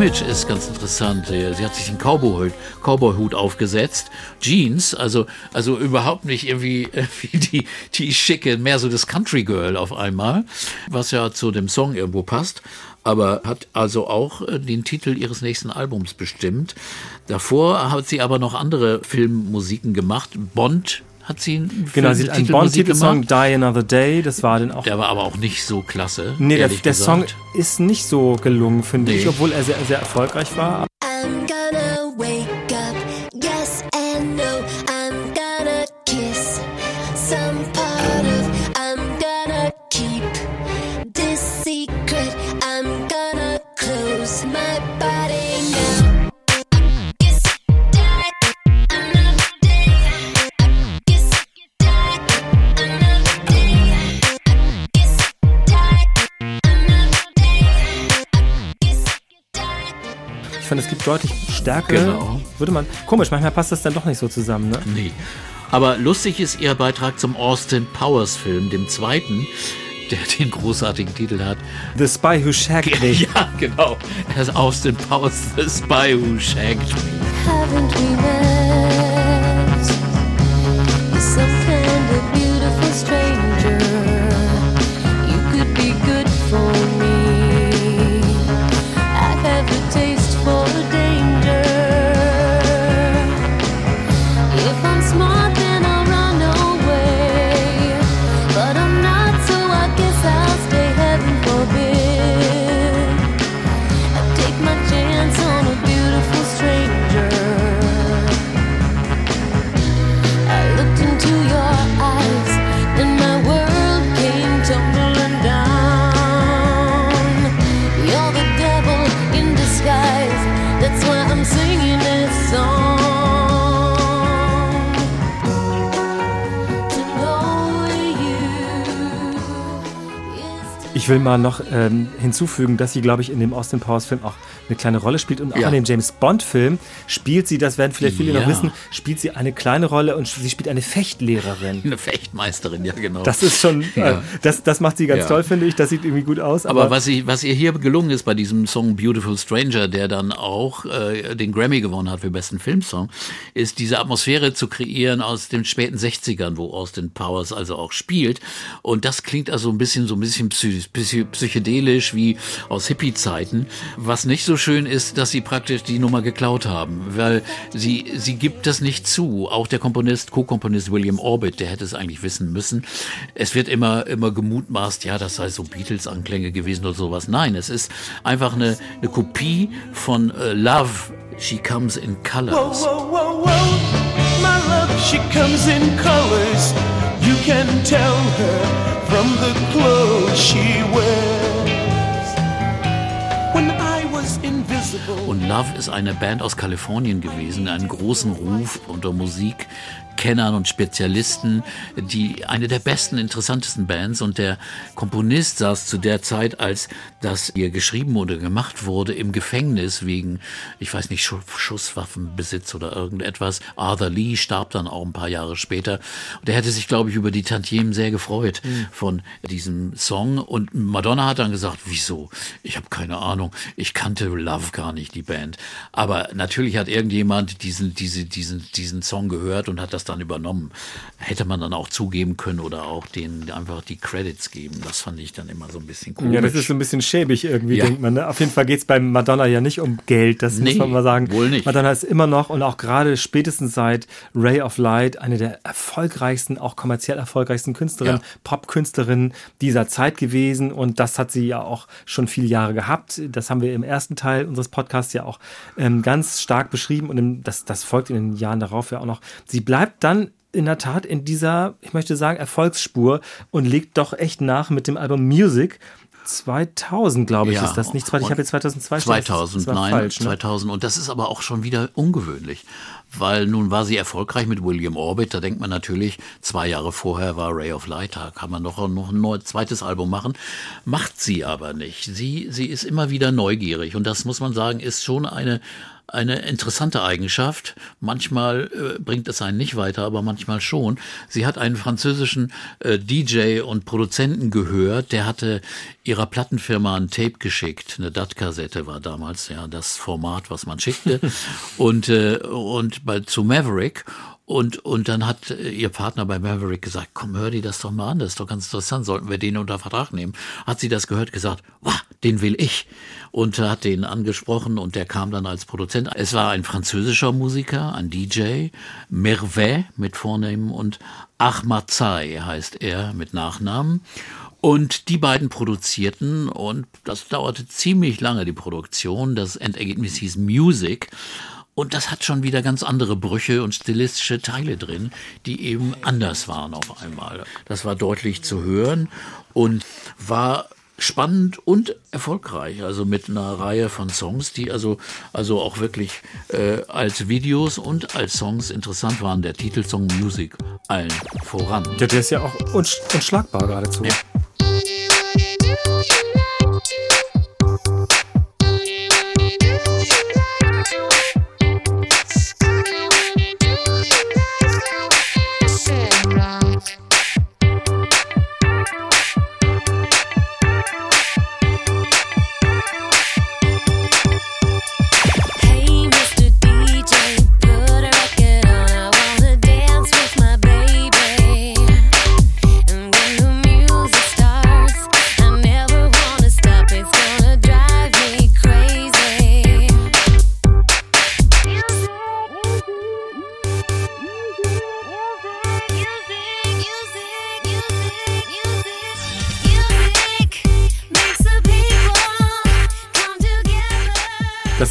Image ist ganz interessant. Sie hat sich den Cowboy-Hut Cowboy aufgesetzt. Jeans, also, also überhaupt nicht irgendwie *laughs* wie die, die schicke, mehr so das Country Girl auf einmal, was ja zu dem Song irgendwo passt. Aber hat also auch äh, den Titel ihres nächsten Albums bestimmt. Davor hat sie aber noch andere Filmmusiken gemacht. Bond hat sie einen Genau, sie hat eine einen Bond-Titelsong. Die Another Day, das war dann auch. Der war aber auch nicht so klasse. nee, der, der Song ist nicht so gelungen, finde Nee. ich, obwohl er sehr, sehr erfolgreich war. Es gibt deutlich Stärke. Genau. Würde man. Komisch, manchmal passt das dann doch nicht so zusammen, ne? Nee. Aber lustig ist ihr Beitrag zum Austin Powers Film, dem zweiten, der *laughs* den großartigen Titel hat. The Spy Who Shagged Me. Ja, genau. Das Austin Powers, The Spy Who Shagged Me. Ich will mal noch ähm, hinzufügen, dass sie, glaube ich, in dem Austin Powers Film auch eine kleine Rolle spielt und auch Ja. in dem James Bond Film spielt sie, das werden vielleicht viele Ja. noch wissen, spielt sie eine kleine Rolle und sie spielt eine Fechtlehrerin. *laughs* Eine Fechtmeisterin, ja genau. Das ist schon, äh, Ja. das, das macht sie ganz toll, finde ich. Das sieht irgendwie gut aus. aber Aber, was, ich, was ihr hier gelungen ist bei diesem Song Beautiful Stranger, der dann auch äh, den Grammy gewonnen hat für besten Filmsong, ist diese Atmosphäre zu kreieren aus den späten 60ern, wo Austin Powers also auch spielt. Und das klingt also ein bisschen so ein bisschen psy psy psychedelisch wie aus Hippie-Zeiten. Was nicht so schön ist, dass sie praktisch die Nummer geklaut haben, weil sie, sie gibt das nicht zu. Auch der Komponist, Co-Komponist William Orbit, der hätte es eigentlich wissen müssen. Es wird immer, immer gemutmaßt, ja, das sei so Beatles-Anklänge gewesen oder sowas. Nein, es ist einfach eine, eine Kopie von äh, Love. She comes in colors. Whoa, whoa, whoa, she comes in colors. You can tell her from the clothes she wears. When I was invisible. Und Love ist eine Band aus Kalifornien gewesen, einen großen Ruf unter Musikkennern und Spezialisten, die eine der besten, interessantesten Bands und der Komponist saß zu der Zeit, als das hier geschrieben oder gemacht wurde, im Gefängnis wegen, ich weiß nicht, Schu- Schusswaffenbesitz oder irgendetwas. Arthur Lee starb dann auch ein paar Jahre später. Und er hätte sich, glaube ich, über die Tantiemen sehr gefreut von diesem Song. Und Madonna hat dann gesagt, wieso? Ich habe keine Ahnung. Ich kannte Love gar nicht, die Band. Aber natürlich hat irgendjemand diesen, diese, diesen, diesen Song gehört und hat das dann übernommen. Hätte man dann auch zugeben können oder auch denen einfach die Credits geben. Das fand ich dann immer so ein bisschen komisch. Ja, das ist so ein bisschen schäbig irgendwie, Ja. denkt man. Ne? Auf jeden Fall geht es bei Madonna ja nicht um Geld, das Nee, muss man mal sagen. wohl nicht. Madonna ist immer noch und auch gerade spätestens seit Ray of Light eine der erfolgreichsten, auch kommerziell erfolgreichsten Künstlerinnen, Ja. Popkünstlerinnen dieser Zeit gewesen und das hat sie ja auch schon viele Jahre gehabt. Das haben wir im ersten Teil unseres Podcasts ja auch ähm, ganz stark beschrieben und im, das, das folgt in den Jahren darauf ja auch noch. Sie bleibt dann in der Tat in dieser, ich möchte sagen, Erfolgsspur und legt doch echt nach mit dem Album Music. 2000, glaube ich, Ja, ist das nicht. Ich habe jetzt 2002 stehen. 2000, das war nein, falsch, ne? 2000. Und das ist aber auch schon wieder ungewöhnlich, weil nun war sie erfolgreich mit William Orbit. Da denkt man natürlich, zwei Jahre vorher war Ray of Light, da kann man doch noch ein neues, zweites Album machen. Macht sie aber nicht. Sie, sie ist immer wieder neugierig und das muss man sagen, ist schon eine eine interessante Eigenschaft. Manchmal äh, bringt es einen nicht weiter, aber manchmal schon. Sie hat einen französischen äh, DJ und Produzenten gehört, der hatte ihrer Plattenfirma ein Tape geschickt. Eine DAT-Kassette war damals ja das Format, was man schickte. *laughs* und äh, und bei, zu Maverick. Und, und dann hat äh, ihr Partner bei Maverick gesagt, komm, hör dir das doch mal an, das ist doch ganz interessant, sollten wir den unter Vertrag nehmen. Hat sie das gehört, gesagt, wow, den will ich. Und hat den angesprochen und der kam dann als Produzent. Es war ein französischer Musiker, ein DJ, Mervet mit Vornamen und Ahmad Zai heißt er mit Nachnamen. Und die beiden produzierten und das dauerte ziemlich lange, die Produktion. Das Endergebnis hieß Music. Und das hat schon wieder ganz andere Brüche und stilistische Teile drin, die eben anders waren auf einmal. Das war deutlich zu hören und war spannend und erfolgreich, also mit einer Reihe von Songs, die also, also auch wirklich äh, als Videos und als Songs interessant waren. Der Titelsong Music allen voran. Ja, der ist ja auch unsch unschlagbar geradezu. Ja.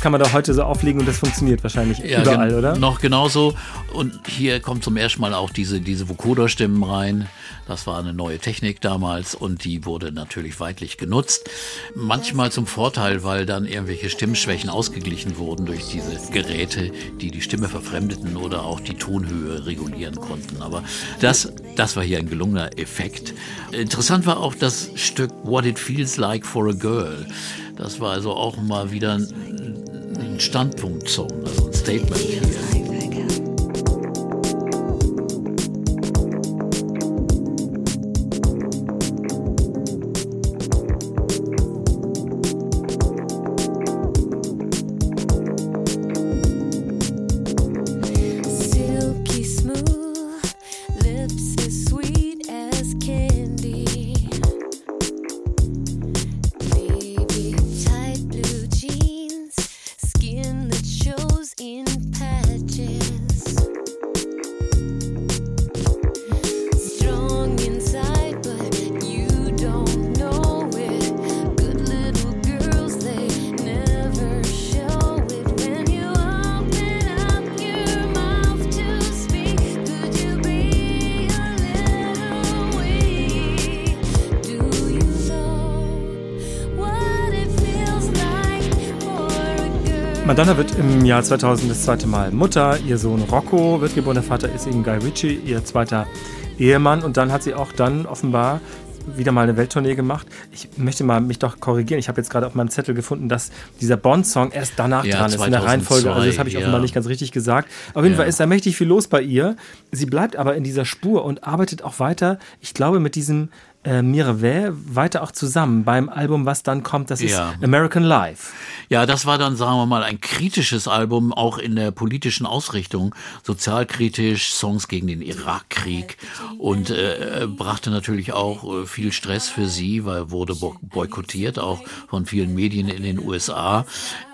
Kann man doch heute so auflegen und das funktioniert wahrscheinlich Ja, überall, oder? Noch genauso. Und hier kommt zum ersten Mal auch diese, diese Vocoder-Stimmen rein. Das war eine neue Technik damals und die wurde natürlich weitlich genutzt. Manchmal zum Vorteil, weil dann irgendwelche Stimmschwächen ausgeglichen wurden durch diese Geräte, die die Stimme verfremdeten oder auch die Tonhöhe regulieren konnten. Aber das, das war hier ein gelungener Effekt. Interessant war auch das Stück What It Feels Like for a Girl. Das war also auch mal wieder ein ein Standpunktsong, also ein Statement hier. Madonna wird im Jahr 2000 das zweite Mal Mutter. Ihr Sohn Rocco wird geboren. Der Vater ist eben Guy Ritchie, ihr zweiter Ehemann. Und dann hat sie auch dann offenbar wieder mal eine Welttournee gemacht. Ich möchte mal mich doch korrigieren. Ich habe jetzt gerade auf meinem Zettel gefunden, dass dieser Bond-Song erst danach Ja, dran ist in der 2002, Reihenfolge. Also das habe ich ja. offenbar nicht ganz richtig gesagt. Auf jeden Ja. Fall ist da mächtig viel los bei ihr. Sie bleibt aber in dieser Spur und arbeitet auch weiter, ich glaube, mit diesem äh, Mireve weiter auch zusammen beim Album, was dann kommt. Das ist Ja. American Life. Ja, das war dann, sagen wir mal, ein kritisches Album, auch in der politischen Ausrichtung, sozialkritisch, Songs gegen den Irakkrieg und äh, brachte natürlich auch äh, viel Stress für sie, weil wurde bo boykottiert, auch von vielen Medien in den USA.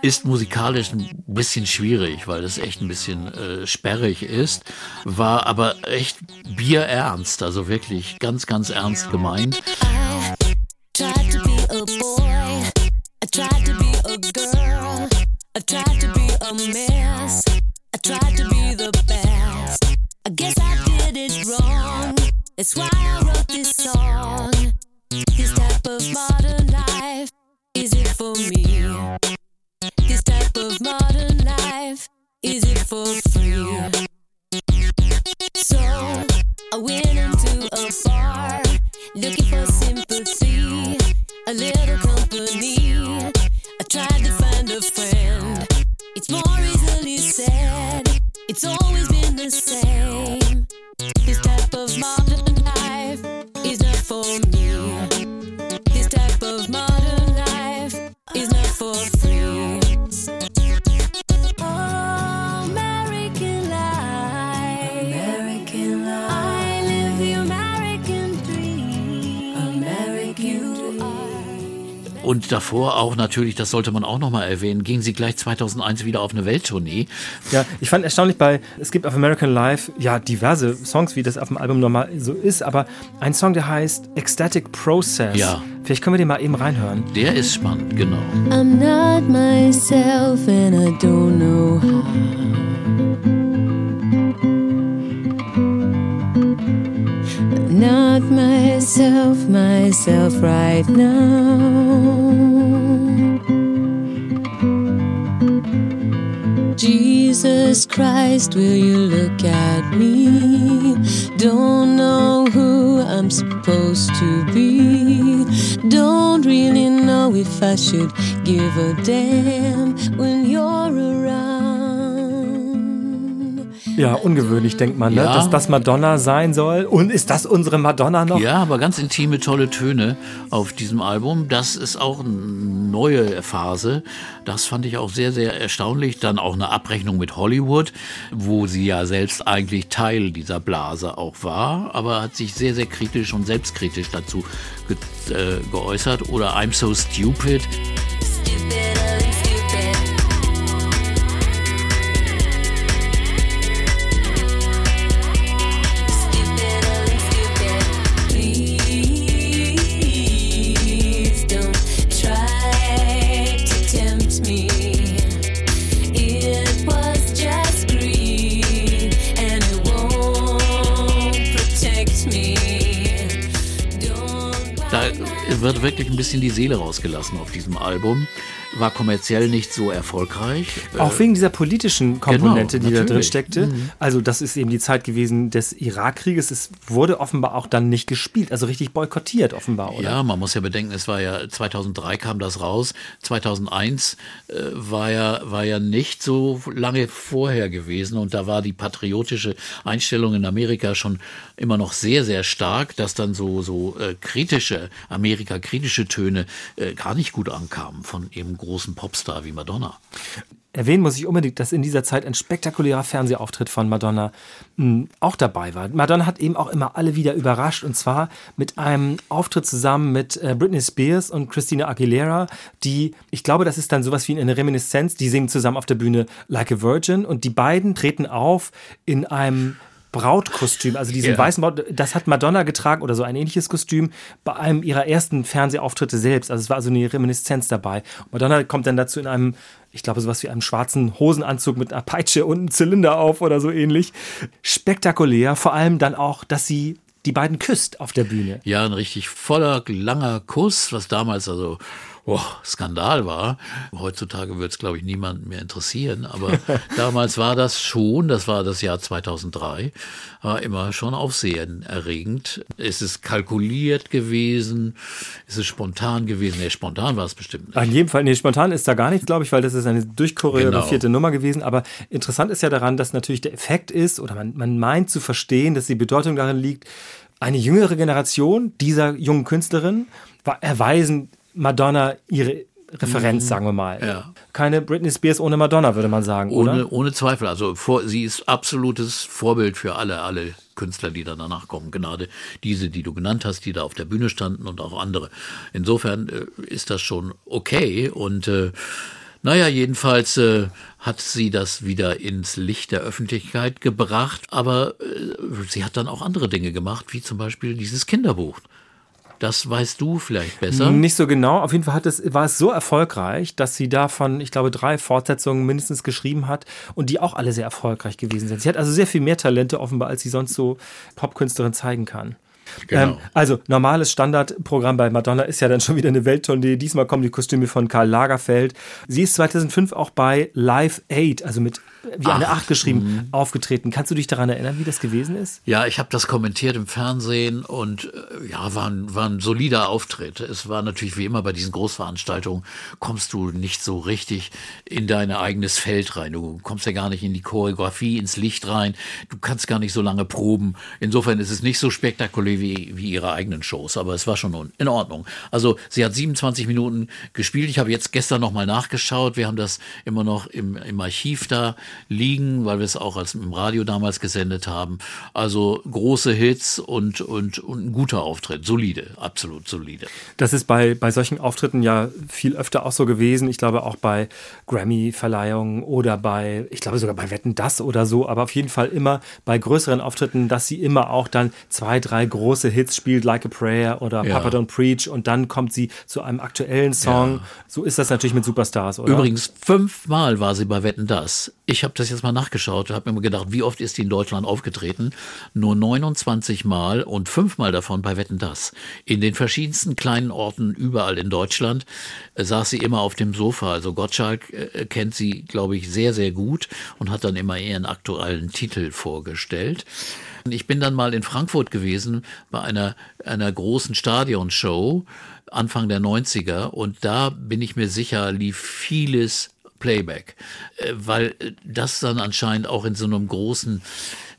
Ist musikalisch ein bisschen schwierig, weil es echt ein bisschen äh, sperrig ist, war aber echt bierernst, also wirklich ganz, ganz ernst gemeint. Tried to be a boy. I tried to be a girl. I tried to be a mess. I tried to be the best. I guess I did it wrong. That's why I wrote this song. This type of modern life, is it for me? This type of modern life, is it for free? So I went into a bar looking for sympathy, a little company. I tried to find a friend. It's more easily said. It's always been the same. Und davor auch natürlich, das sollte man auch nochmal erwähnen, ging sie gleich 2001 wieder auf eine Welttournee. Ja, ich fand erstaunlich bei, es gibt auf American Life ja diverse Songs, wie das auf dem Album normal so ist, aber ein Song, der heißt Ecstatic Process. Ja. Vielleicht können wir den mal eben reinhören. Der ist spannend, genau. I'm not myself and I don't know how. Not myself, myself right now. Jesus Christ, will you look at me? Don't know who I'm supposed to be. Don't really know if I should give a damn when you're around. Ja, ungewöhnlich denkt man, ne? Ja. dass das Madonna sein soll. Und ist das unsere Madonna noch? Ja, aber ganz intime, tolle Töne auf diesem Album. Das ist auch eine neue Phase. Das fand ich auch sehr, sehr erstaunlich. Dann auch eine Abrechnung mit Hollywood, wo sie ja selbst eigentlich Teil dieser Blase auch war, aber hat sich sehr, sehr kritisch und selbstkritisch dazu ge äh, geäußert. Oder I'm So. Stupid, wirklich ein bisschen die Seele rausgelassen auf diesem Album. War kommerziell nicht so erfolgreich. Auch wegen dieser politischen Komponente, Genau, die da drin natürlich. steckte. Also das ist eben die Zeit gewesen des Irakkrieges. Es wurde offenbar auch dann nicht gespielt, also richtig boykottiert offenbar, oder? Ja, man muss ja bedenken, es war ja 2003 kam das raus, 2001 äh, war ja war ja nicht so lange vorher gewesen und da war die patriotische Einstellung in Amerika schon immer noch sehr sehr stark, dass dann so so äh, kritische Amerika kritische Töne äh, gar nicht gut ankamen von eben großen Popstar wie Madonna. Erwähnen muss ich unbedingt, dass in dieser Zeit ein spektakulärer Fernsehauftritt von Madonna mh, auch dabei war. Madonna hat eben auch immer alle wieder überrascht und zwar mit einem Auftritt zusammen mit äh, Britney Spears und Christina Aguilera, die, ich glaube, das ist dann sowas wie eine Reminiszenz, die singen zusammen auf der Bühne Like a Virgin und die beiden treten auf in einem Brautkostüm, also diesen Ja. weißen Braut, das hat Madonna getragen oder so ein ähnliches Kostüm bei einem ihrer ersten Fernsehauftritte selbst. Also es war also eine Reminiszenz dabei. Madonna kommt dann dazu in einem, ich glaube, sowas wie einem schwarzen Hosenanzug mit einer Peitsche und einem Zylinder auf oder so ähnlich. Spektakulär, vor allem dann auch, dass sie die beiden küsst auf der Bühne. Ja, ein richtig voller, langer Kuss, was damals also oh, Skandal war. Heutzutage wird es, glaube ich, niemanden mehr interessieren. Aber *laughs* damals war das schon, das war das Jahr 2003, war immer schon aufsehenerregend. Es ist kalkuliert gewesen, es ist spontan gewesen. Nee, spontan war es bestimmt nicht. In jedem Fall, nee, spontan ist da gar nichts, glaube ich, weil das ist eine durchchoreografierte Genau. Nummer gewesen. Aber interessant ist ja daran, dass natürlich der Effekt ist, oder man, man meint zu verstehen, dass die Bedeutung darin liegt, eine jüngere Generation dieser jungen Künstlerin war, erweisen Madonna ihre Referenz, sagen wir mal. Mhm. Ja. Keine Britney Spears ohne Madonna, würde man sagen, Ohne, oder? ohne Zweifel. Also vor, sie ist absolutes Vorbild für alle, alle Künstler, die dann danach kommen. Gerade diese, die du genannt hast, die da auf der Bühne standen und auch andere. Insofern äh, ist das schon okay. Und äh, naja, jedenfalls äh, hat sie das wieder ins Licht der Öffentlichkeit gebracht. Aber äh, sie hat dann auch andere Dinge gemacht, wie zum Beispiel dieses Kinderbuch. Das weißt du vielleicht besser. Nicht so genau. Auf jeden Fall hat es, war es so erfolgreich, dass sie davon, ich glaube, drei Fortsetzungen mindestens geschrieben hat und die auch alle sehr erfolgreich gewesen sind. Sie hat also sehr viel mehr Talente offenbar, als sie sonst so Popkünstlerin zeigen kann. Genau. Ähm, also normales Standardprogramm bei Madonna ist ja dann schon wieder eine Welttournee. Diesmal kommen die Kostüme von Karl Lagerfeld. Sie ist 2005 auch bei Live Aid, also mit wie eine Ach, Acht geschrieben, aufgetreten. Kannst du dich daran erinnern, wie das gewesen ist? Ja, ich habe das kommentiert im Fernsehen und äh, ja, war ein, war ein solider Auftritt. Es war natürlich wie immer bei diesen Großveranstaltungen, kommst du nicht so richtig in dein eigenes Feld rein. Du kommst ja gar nicht in die Choreografie, ins Licht rein. Du kannst gar nicht so lange proben. Insofern ist es nicht so spektakulär wie, wie ihre eigenen Shows, aber es war schon in Ordnung. Also sie hat 27 Minuten gespielt. Ich habe jetzt gestern nochmal nachgeschaut. Wir haben das immer noch im, im Archiv da liegen, weil wir es auch als im Radio damals gesendet haben. Also große Hits und, und, und ein guter Auftritt. Solide, absolut solide. Das ist bei, bei solchen Auftritten ja viel öfter auch so gewesen. Ich glaube auch bei Grammy-Verleihungen oder bei, ich glaube sogar bei Wetten das oder so, aber auf jeden Fall immer bei größeren Auftritten, dass sie immer auch dann zwei, drei große Hits spielt, Like a Prayer oder Ja. Papa Don't Preach und dann kommt sie zu einem aktuellen Song. Ja. So ist das natürlich mit Superstars, oder? Übrigens, fünfmal war sie bei Wetten Das. Ich habe das jetzt mal nachgeschaut habe mir gedacht, wie oft ist die in Deutschland aufgetreten? Nur 29 Mal und fünfmal davon bei Wetten Das. In den verschiedensten kleinen Orten überall in Deutschland äh, saß sie immer auf dem Sofa. Also Gottschalk äh, kennt sie, glaube ich, sehr, sehr gut und hat dann immer ihren aktuellen Titel vorgestellt. Ich bin dann mal in Frankfurt gewesen bei einer, einer großen Stadionshow Anfang der 90er und da bin ich mir sicher, lief vieles Playback, Äh, weil äh, das dann anscheinend auch in so einem großen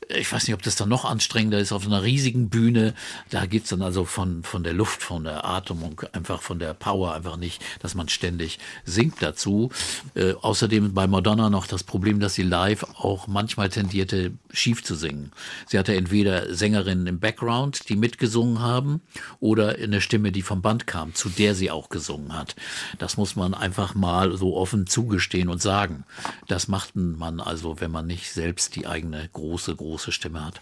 ich weiß nicht, ob das dann noch anstrengender ist, auf einer riesigen Bühne. Da geht's dann also von, von der Luft, von der Atmung, einfach von der Power einfach nicht, dass man ständig singt dazu. Äh, außerdem bei Madonna noch das Problem, dass sie live auch manchmal tendierte, schief zu singen. Sie hatte entweder Sängerinnen im Background, die mitgesungen haben, oder eine Stimme, die vom Band kam, zu der sie auch gesungen hat. Das muss man einfach mal so offen zugestehen und sagen. Das macht man also, wenn man nicht selbst die eigene große, große Stimme hat.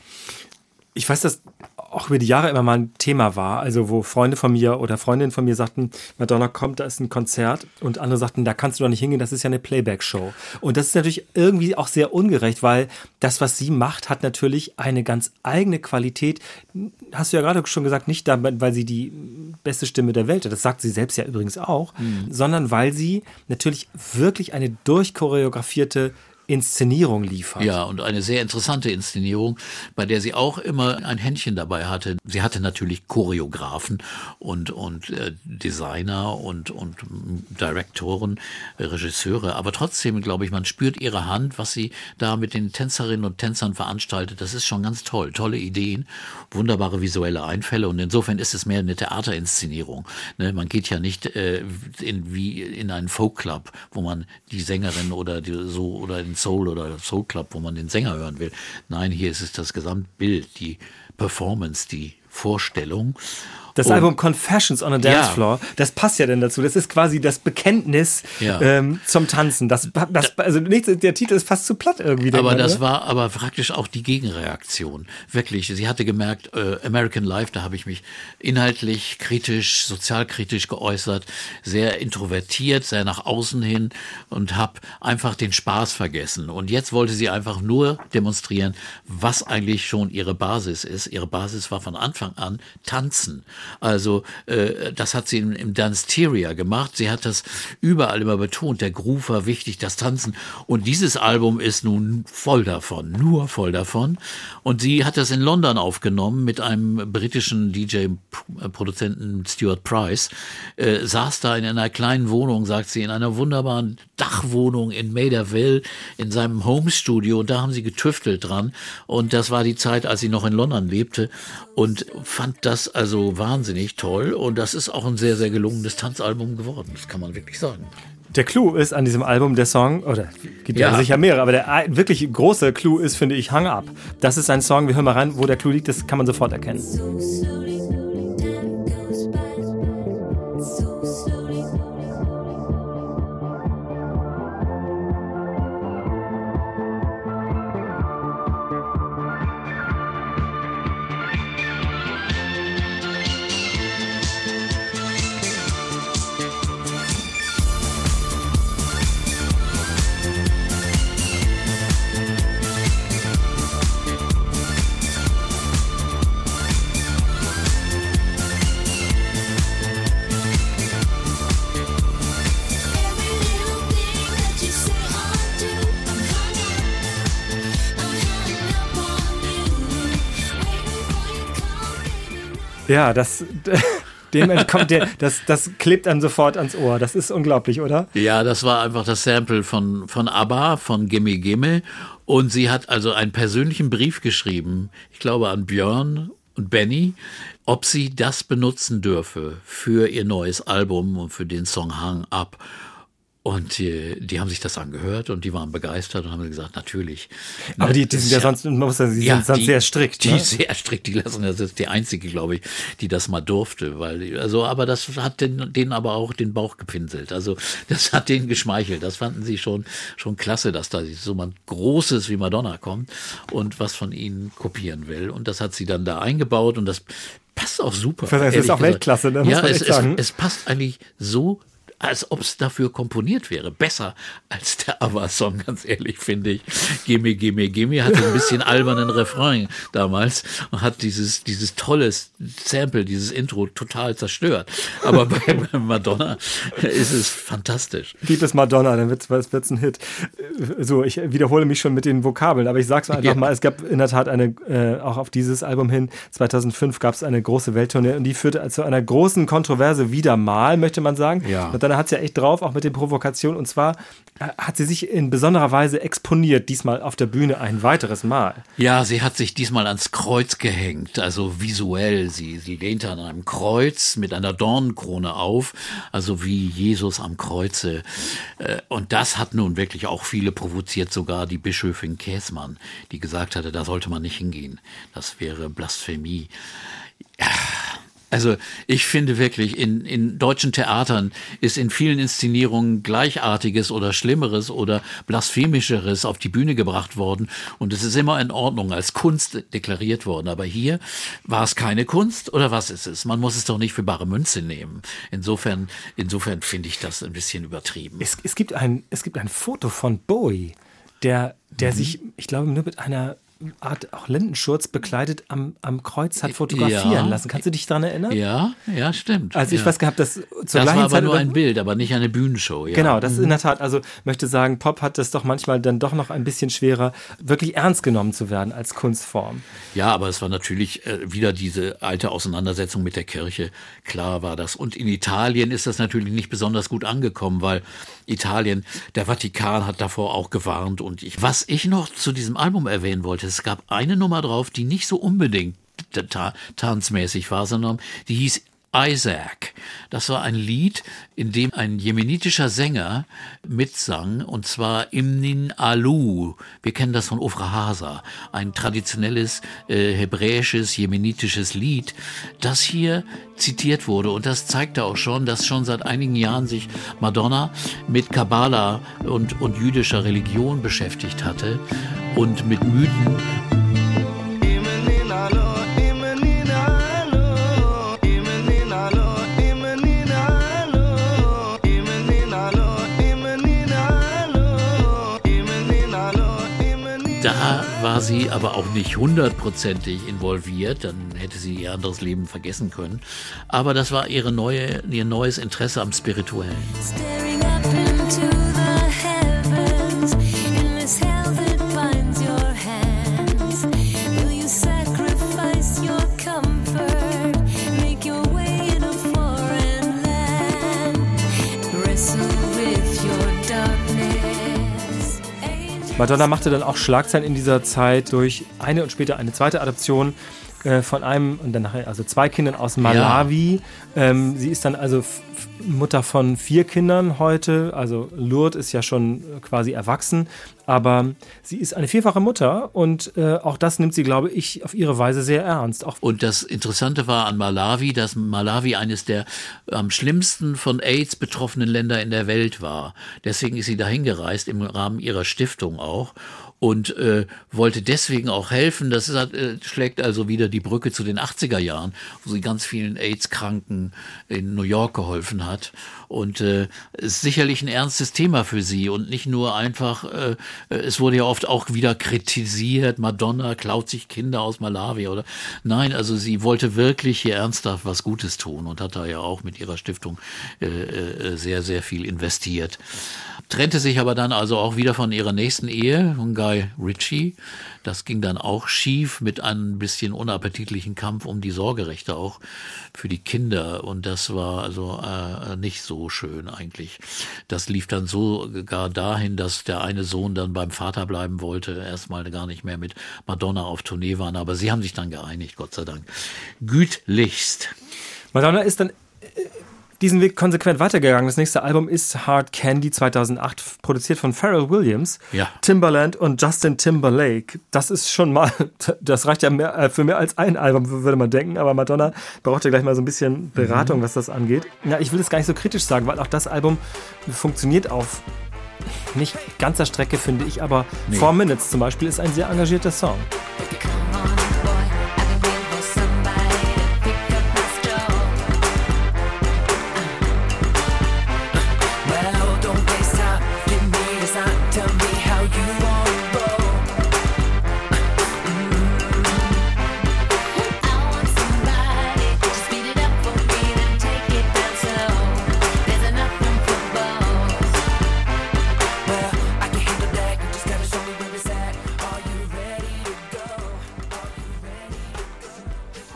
ich weiß, dass auch über die Jahre immer mal ein Thema war, also wo Freunde von mir oder Freundinnen von mir sagten, Madonna kommt, da ist ein Konzert und andere sagten, da kannst du doch nicht hingehen, das ist ja eine Playback-Show. Und das ist natürlich irgendwie auch sehr ungerecht, weil das, was sie macht, hat natürlich eine ganz eigene Qualität. Hast du ja gerade schon gesagt, nicht damit, weil sie die beste Stimme der Welt hat, das sagt sie selbst ja übrigens auch, sondern weil sie natürlich wirklich eine durchchoreografierte Inszenierung liefert. Ja, und eine sehr interessante Inszenierung, bei der sie auch immer ein Händchen dabei hatte. Sie hatte natürlich Choreografen und, und äh, Designer und, und Direktoren, Regisseure, aber trotzdem, glaube ich, man spürt ihre Hand, was sie da mit den Tänzerinnen und Tänzern veranstaltet. Das ist schon ganz toll. Tolle Ideen, wunderbare visuelle Einfälle und insofern ist es mehr eine Theaterinszenierung. Ne? Man geht ja nicht äh, in, wie in einen Folkclub, wo man die Sängerin oder die, so oder in Soul oder Soul Club, wo man den Sänger hören will. Nein, hier ist es das Gesamtbild, die Performance, die Vorstellung. Das Und- Album Confessions on a Dance Ja. Floor, das passt ja denn dazu. Das ist quasi das Bekenntnis Ja. ähm, zum Tanzen. Das, das, also nichts, der Titel ist fast zu platt irgendwie. Aber das oder? war aber praktisch auch die Gegenreaktion. Wirklich, sie hatte gemerkt, äh, American Life, da habe ich mich inhaltlich kritisch, sozialkritisch geäußert, sehr introvertiert, sehr nach außen hin und habe einfach den Spaß vergessen. Und jetzt wollte sie einfach nur demonstrieren, was eigentlich schon ihre Basis ist. Ihre Basis war von Anfang an Tanzen. Also äh, das hat sie im, im Danceteria gemacht. Sie hat das überall immer betont. Der Groove war wichtig, das Tanzen. Und dieses Album ist nun voll davon, nur voll davon. Und sie hat das in London aufgenommen mit einem britischen DJ-Produzenten Stuart Price. Äh, saß da in einer kleinen Wohnung, sagt sie, in einer wunderbaren Dachwohnung in Maderville in seinem Home-Studio. Und da haben sie getüftelt dran. Und das war die Zeit, als sie noch in London lebte. Und fand das also wahnsinnig toll. Und das ist auch ein sehr, sehr gelungenes Tanzalbum geworden. Das kann man wirklich sagen. Der Clou ist an diesem Album der Song, oder gibt ja, Ja. sicher mehrere, aber der wirklich große Clou ist, finde ich, Hang Up. Das ist ein Song, wir hören mal rein, wo der Clou liegt, das kann man sofort erkennen. Ja, das, *laughs* dem entkommt der, das, das klebt dann sofort ans Ohr. Das ist unglaublich, oder? Ja, das war einfach das Sample von, von ABBA, von Gimme Gimme. Und sie hat also einen persönlichen Brief geschrieben, ich glaube an Björn und Benny, ob sie das benutzen dürfe für ihr neues Album und für den Song Hang Up. Und die, die haben sich das angehört und die waren begeistert und haben gesagt, natürlich. Aber Ne, die, die sind ist ja sonst, man muss sagen, sie sind sonst die- sehr strikt. Die Ne? sehr strikt, die lassen das ist die einzige, glaube ich, die das mal durfte, weil also, aber das hat den, denen aber auch den Bauch gepinselt. Also das hat denen geschmeichelt. Das fanden sie schon schon klasse, dass da so mal Großes wie Madonna kommt und was von ihnen kopieren will. Und das hat sie dann da eingebaut und das passt auch super. Es ist auch gesagt. Weltklasse, ne? Muss Ja, man es, es, es passt eigentlich so als ob es dafür komponiert wäre. Besser als der ABBA-Song, ganz ehrlich, finde ich. Gimme, gimme, gimme hatte ein bisschen *laughs* albernen Refrain damals und hat dieses, dieses tolles Sample, dieses Intro total zerstört. Aber *laughs* bei, bei Madonna ist es fantastisch. Gib es Madonna, dann wird es ein Hit. So, ich wiederhole mich schon mit den Vokabeln, aber ich sag's einfach Ja. mal, es gab in der Tat eine, äh, auch auf dieses Album hin, 2005 gab es eine große Welttournee und die führte zu einer großen Kontroverse wieder mal, möchte man sagen. Ja. Madonna hat es ja echt drauf, auch mit den Provokationen und zwar äh, hat sie sich in besonderer Weise exponiert, diesmal auf der Bühne ein weiteres Mal. Ja, sie hat sich diesmal ans Kreuz gehängt, also visuell. Sie, sie lehnte an einem Kreuz mit einer Dornenkrone auf, also wie Jesus am Kreuze. Äh, Und das hat nun wirklich auch viele provoziert, sogar die Bischöfin Käsmann, die gesagt hatte, da sollte man nicht hingehen. Das wäre Blasphemie. Ja, Also ich finde wirklich, in, in deutschen Theatern ist in vielen Inszenierungen Gleichartiges oder Schlimmeres oder Blasphemischeres auf die Bühne gebracht worden und es ist immer in Ordnung als Kunst deklariert worden. Aber hier war es keine Kunst oder was ist es? Man muss es doch nicht für bare Münze nehmen. Insofern, insofern finde ich das ein bisschen übertrieben. Es, es, gibt ein, es gibt ein Foto von Bowie, der, der sich, ich glaube, nur mit einer Art auch Lendenschurz bekleidet am, am Kreuz hat fotografieren Ja. lassen. Kannst du dich daran erinnern? Ja, ja, stimmt. Also ich ja. weiß gehabt, dass zur das gleichen war aber Zeit nur ein Bild, aber nicht eine Bühnenshow. Ja. Genau, das ist in der Tat, also möchte sagen, Pop hat das doch manchmal dann doch noch ein bisschen schwerer, wirklich ernst genommen zu werden als Kunstform. Ja, aber es war natürlich äh, wieder diese alte Auseinandersetzung mit der Kirche. Klar war das. Und in Italien ist das natürlich nicht besonders gut angekommen, weil Italien, der Vatikan hat davor auch gewarnt. Und ich, was ich noch zu diesem Album erwähnen wollte, es gab eine Nummer drauf, die nicht so unbedingt ta tanzmäßig war, sondern die hieß Isaac. Das war ein Lied, in dem ein jemenitischer Sänger mitsang, und zwar Imnin Alu. Wir kennen das von Ofra Hasa, ein traditionelles äh, hebräisches, jemenitisches Lied, das hier zitiert wurde. Und das zeigte auch schon, dass schon seit einigen Jahren sich Madonna mit Kabbala und, und jüdischer Religion beschäftigt hatte und mit Mythen da war sie aber auch nicht hundertprozentig involviert, dann hätte sie ihr anderes Leben vergessen können. Aber das war ihre neue, ihr neues Interesse am Spirituellen. Staring up into the Madonna machte dann auch Schlagzeilen in dieser Zeit durch eine und später eine zweite Adoption äh, von einem und dann nachher also zwei Kindern aus Malawi. Ähm, sie ist dann also Mutter von vier Kindern heute. Also Lourdes ist ja schon quasi erwachsen, aber sie ist eine vierfache Mutter und äh, auch das nimmt sie, glaube ich, auf ihre Weise sehr ernst. Auch Und das Interessante war an Malawi, dass Malawi eines der am schlimmsten von AIDS betroffenen Länder in der Welt war. Deswegen ist sie dahin gereist, im Rahmen ihrer Stiftung auch. Und äh, wollte deswegen auch helfen. Das halt, äh, schlägt also wieder die Brücke zu den 80er Jahren, wo sie ganz vielen AIDS-Kranken in New York geholfen hat. Und äh, ist sicherlich ein ernstes Thema für sie und nicht nur einfach, äh, es wurde ja oft auch wieder kritisiert, Madonna klaut sich Kinder aus Malawi oder nein, also sie wollte wirklich hier ernsthaft was Gutes tun und hat da ja auch mit ihrer Stiftung äh, äh, sehr, sehr viel investiert. Trennte sich aber dann also auch wieder von ihrer nächsten Ehe, von Guy Ritchie. Das ging dann auch schief mit einem bisschen unappetitlichen Kampf um die Sorgerechte auch für die Kinder. Und das war also äh, nicht so schön eigentlich. Das lief dann so gar dahin, dass der eine Sohn dann beim Vater bleiben wollte, erstmal gar nicht mehr mit Madonna auf Tournee waren. Aber sie haben sich dann geeinigt, Gott sei Dank. Gütlichst. Madonna ist dann äh, diesen Weg konsequent weitergegangen. Das nächste Album ist Hard Candy 2008, f- produziert von Pharrell Williams, Ja. Timbaland und Justin Timberlake. Das ist schon mal, *laughs* das reicht ja mehr, äh, für mehr als ein Album, würde man denken. Aber Madonna braucht ja gleich mal so ein bisschen Beratung, was das angeht. Ja, ich will es gar nicht so kritisch sagen, weil auch das Album funktioniert auf nicht ganzer Strecke, finde ich. Aber Four Minutes zum Beispiel ist ein sehr engagierter Song.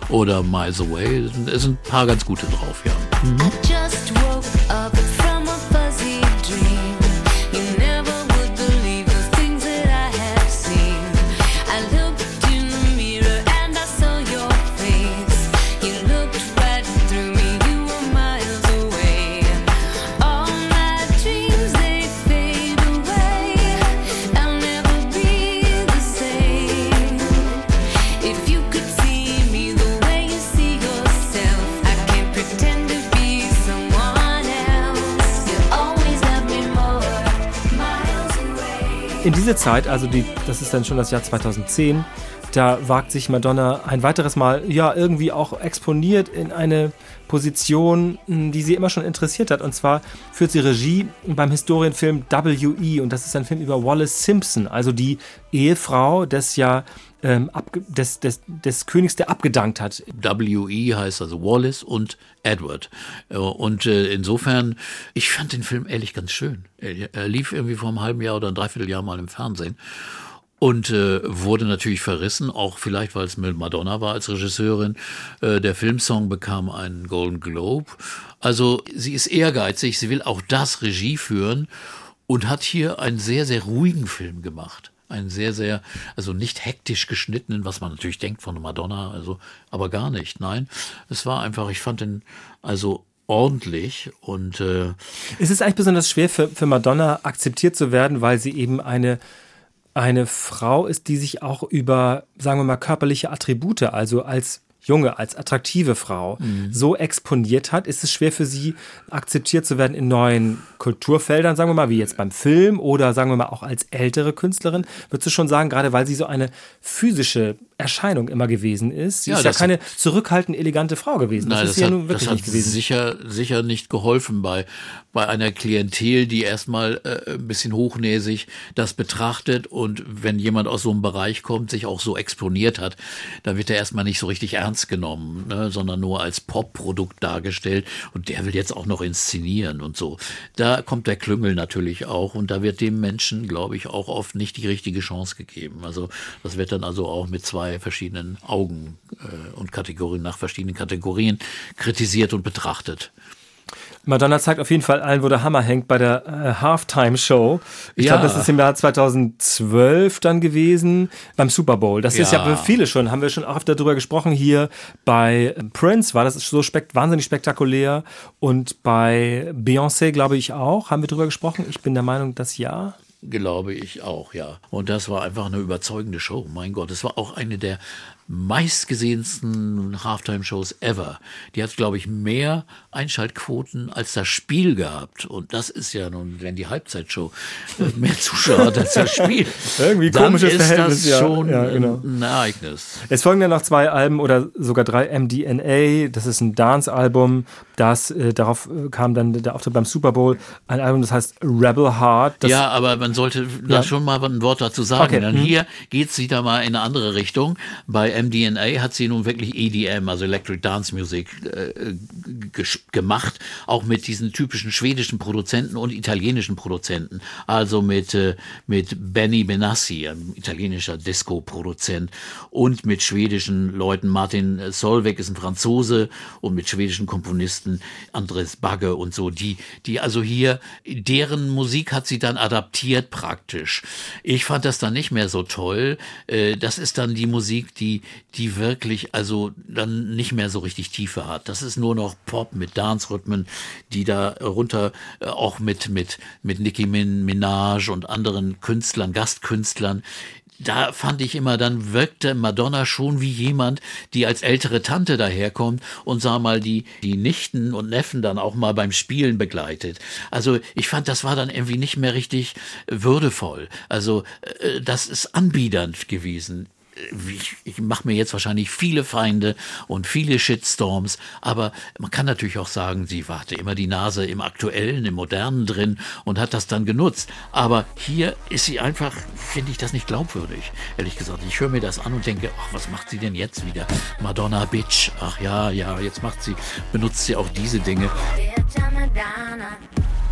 Oder Miles Away. Es sind- ein paar ganz gute drauf, ja. I diese Zeit, also die, das ist dann schon das Jahr 2010, da wagt sich Madonna ein weiteres Mal, ja, irgendwie auch exponiert in eine Position, mh, die sie immer schon interessiert hat. Und zwar führt sie Regie beim Historienfilm W.E. Und das ist ein Film über Wallace Simpson, also die Ehefrau des ja ähm, des, des, des Königs, der abgedankt hat. W.E. heißt also Wallace und Edward. Äh, Und äh, insofern, ich fand den Film ehrlich ganz schön. Er, er lief irgendwie vor einem halben Jahr oder ein Dreivierteljahr mal im Fernsehen. Und äh, wurde natürlich verrissen, auch vielleicht, weil es mit Madonna war als Regisseurin. Äh, der Filmsong bekam einen Golden Globe. Also sie ist ehrgeizig, sie will auch das Regie führen und hat hier einen sehr, sehr ruhigen Film gemacht. Einen sehr, sehr, also nicht hektisch geschnittenen, was man natürlich denkt von Madonna, also, aber gar nicht. Nein, es war einfach, ich fand den also ordentlich und äh, Es ist eigentlich besonders schwer für, für Madonna akzeptiert zu werden, weil sie eben eine, eine Frau ist, die sich auch über, sagen wir mal, körperliche Attribute, also als junge, als attraktive Frau Mhm. so exponiert hat, ist es schwer für sie, akzeptiert zu werden in neuen Kulturfeldern, sagen wir mal, wie jetzt beim Film oder sagen wir mal auch als ältere Künstlerin. Würdest du schon sagen, gerade weil sie so eine physische Erscheinung immer gewesen ist? Sie Ja, ist ja das- keine zurückhaltend elegante Frau gewesen. Das Nein, ist das, sie ja nun wirklich das hat nicht gewesen. sicher, sicher nicht geholfen bei, bei einer Klientel, die erstmal äh, ein bisschen hochnäsig das betrachtet und wenn jemand aus so einem Bereich kommt, sich auch so exponiert hat, dann wird er erstmal nicht so richtig ernst genommen, ne, sondern nur als Pop-Produkt dargestellt und der will jetzt auch noch inszenieren und so. Da kommt der Klüngel natürlich auch und da wird dem Menschen, glaube ich, auch oft nicht die richtige Chance gegeben. Also das wird dann also auch mit zwei verschiedenen Augen äh, und Kategorien nach verschiedenen Kategorien kritisiert und betrachtet. Madonna zeigt auf jeden Fall allen, wo der Hammer hängt bei der äh, Halftime-Show. Ich Ja. glaube, das ist im Jahr 2012 dann gewesen beim Super Bowl. Das ist ja Ja. für viele schon, haben wir schon oft darüber gesprochen hier. Bei Prince war das so spekt wahnsinnig spektakulär und bei Beyoncé glaube ich auch. Haben wir darüber gesprochen? Ich bin der Meinung, dass ja. Glaube ich auch, ja. Und das war einfach eine überzeugende Show. Mein Gott, es war auch eine der meistgesehensten Halftime-Shows ever. Die hat, glaube ich, mehr Einschaltquoten als das Spiel gehabt. Und das ist ja nun, wenn die Halbzeitshow äh, mehr Zuschauer hat als das Spiel. *laughs* Irgendwie dann komisches ist Verhältnis, das ja. schon Ja, genau. ein Ereignis. Es folgen dann noch zwei Alben oder sogar drei MDNA. Das ist ein Dance-Album. Das, äh, darauf äh, kam dann der Auftritt beim Super Bowl. Ein Album, das heißt Rebel Heart. Ja, aber man sollte da Ja. schon mal ein Wort dazu sagen. Okay, Denn mhm. hier geht es wieder mal in eine andere Richtung. Bei MDNA hat sie nun wirklich EDM, also Electric Dance Music, äh, gemacht. Auch mit diesen typischen schwedischen Produzenten und italienischen Produzenten. Also mit, äh, mit Benny Benassi, ein italienischer Disco-Produzent. Und mit schwedischen Leuten. Martin Solveig ist ein Franzose und mit schwedischen Komponisten Andres Bagge und so. Die, die also hier, deren Musik hat sie dann adaptiert praktisch. Ich fand das dann nicht mehr so toll. Äh, Das ist dann die Musik, die, die wirklich also dann nicht mehr so richtig Tiefe hat. Das ist nur noch Pop mit Dance-Rhythmen, die da runter äh, auch mit, mit, mit Nicki Min- Minaj und anderen Künstlern, Gastkünstlern, da fand ich immer, dann wirkte Madonna schon wie jemand, die als ältere Tante daherkommt und sag mal, die, die Nichten und Neffen dann auch mal beim Spielen begleitet. Also ich fand, das war dann irgendwie nicht mehr richtig würdevoll. Also äh, das ist anbiedernd gewesen. Ich, ich mache mir jetzt wahrscheinlich viele Feinde und viele Shitstorms, aber man kann natürlich auch sagen, sie hatte immer die Nase im Aktuellen, im Modernen drin und hat das dann genutzt. Aber hier ist sie einfach, finde ich das nicht glaubwürdig, ehrlich gesagt. Ich höre mir das an und denke, ach, was macht sie denn jetzt wieder? Madonna Bitch. Ach ja, ja, jetzt macht sie, benutzt sie auch diese Dinge. We're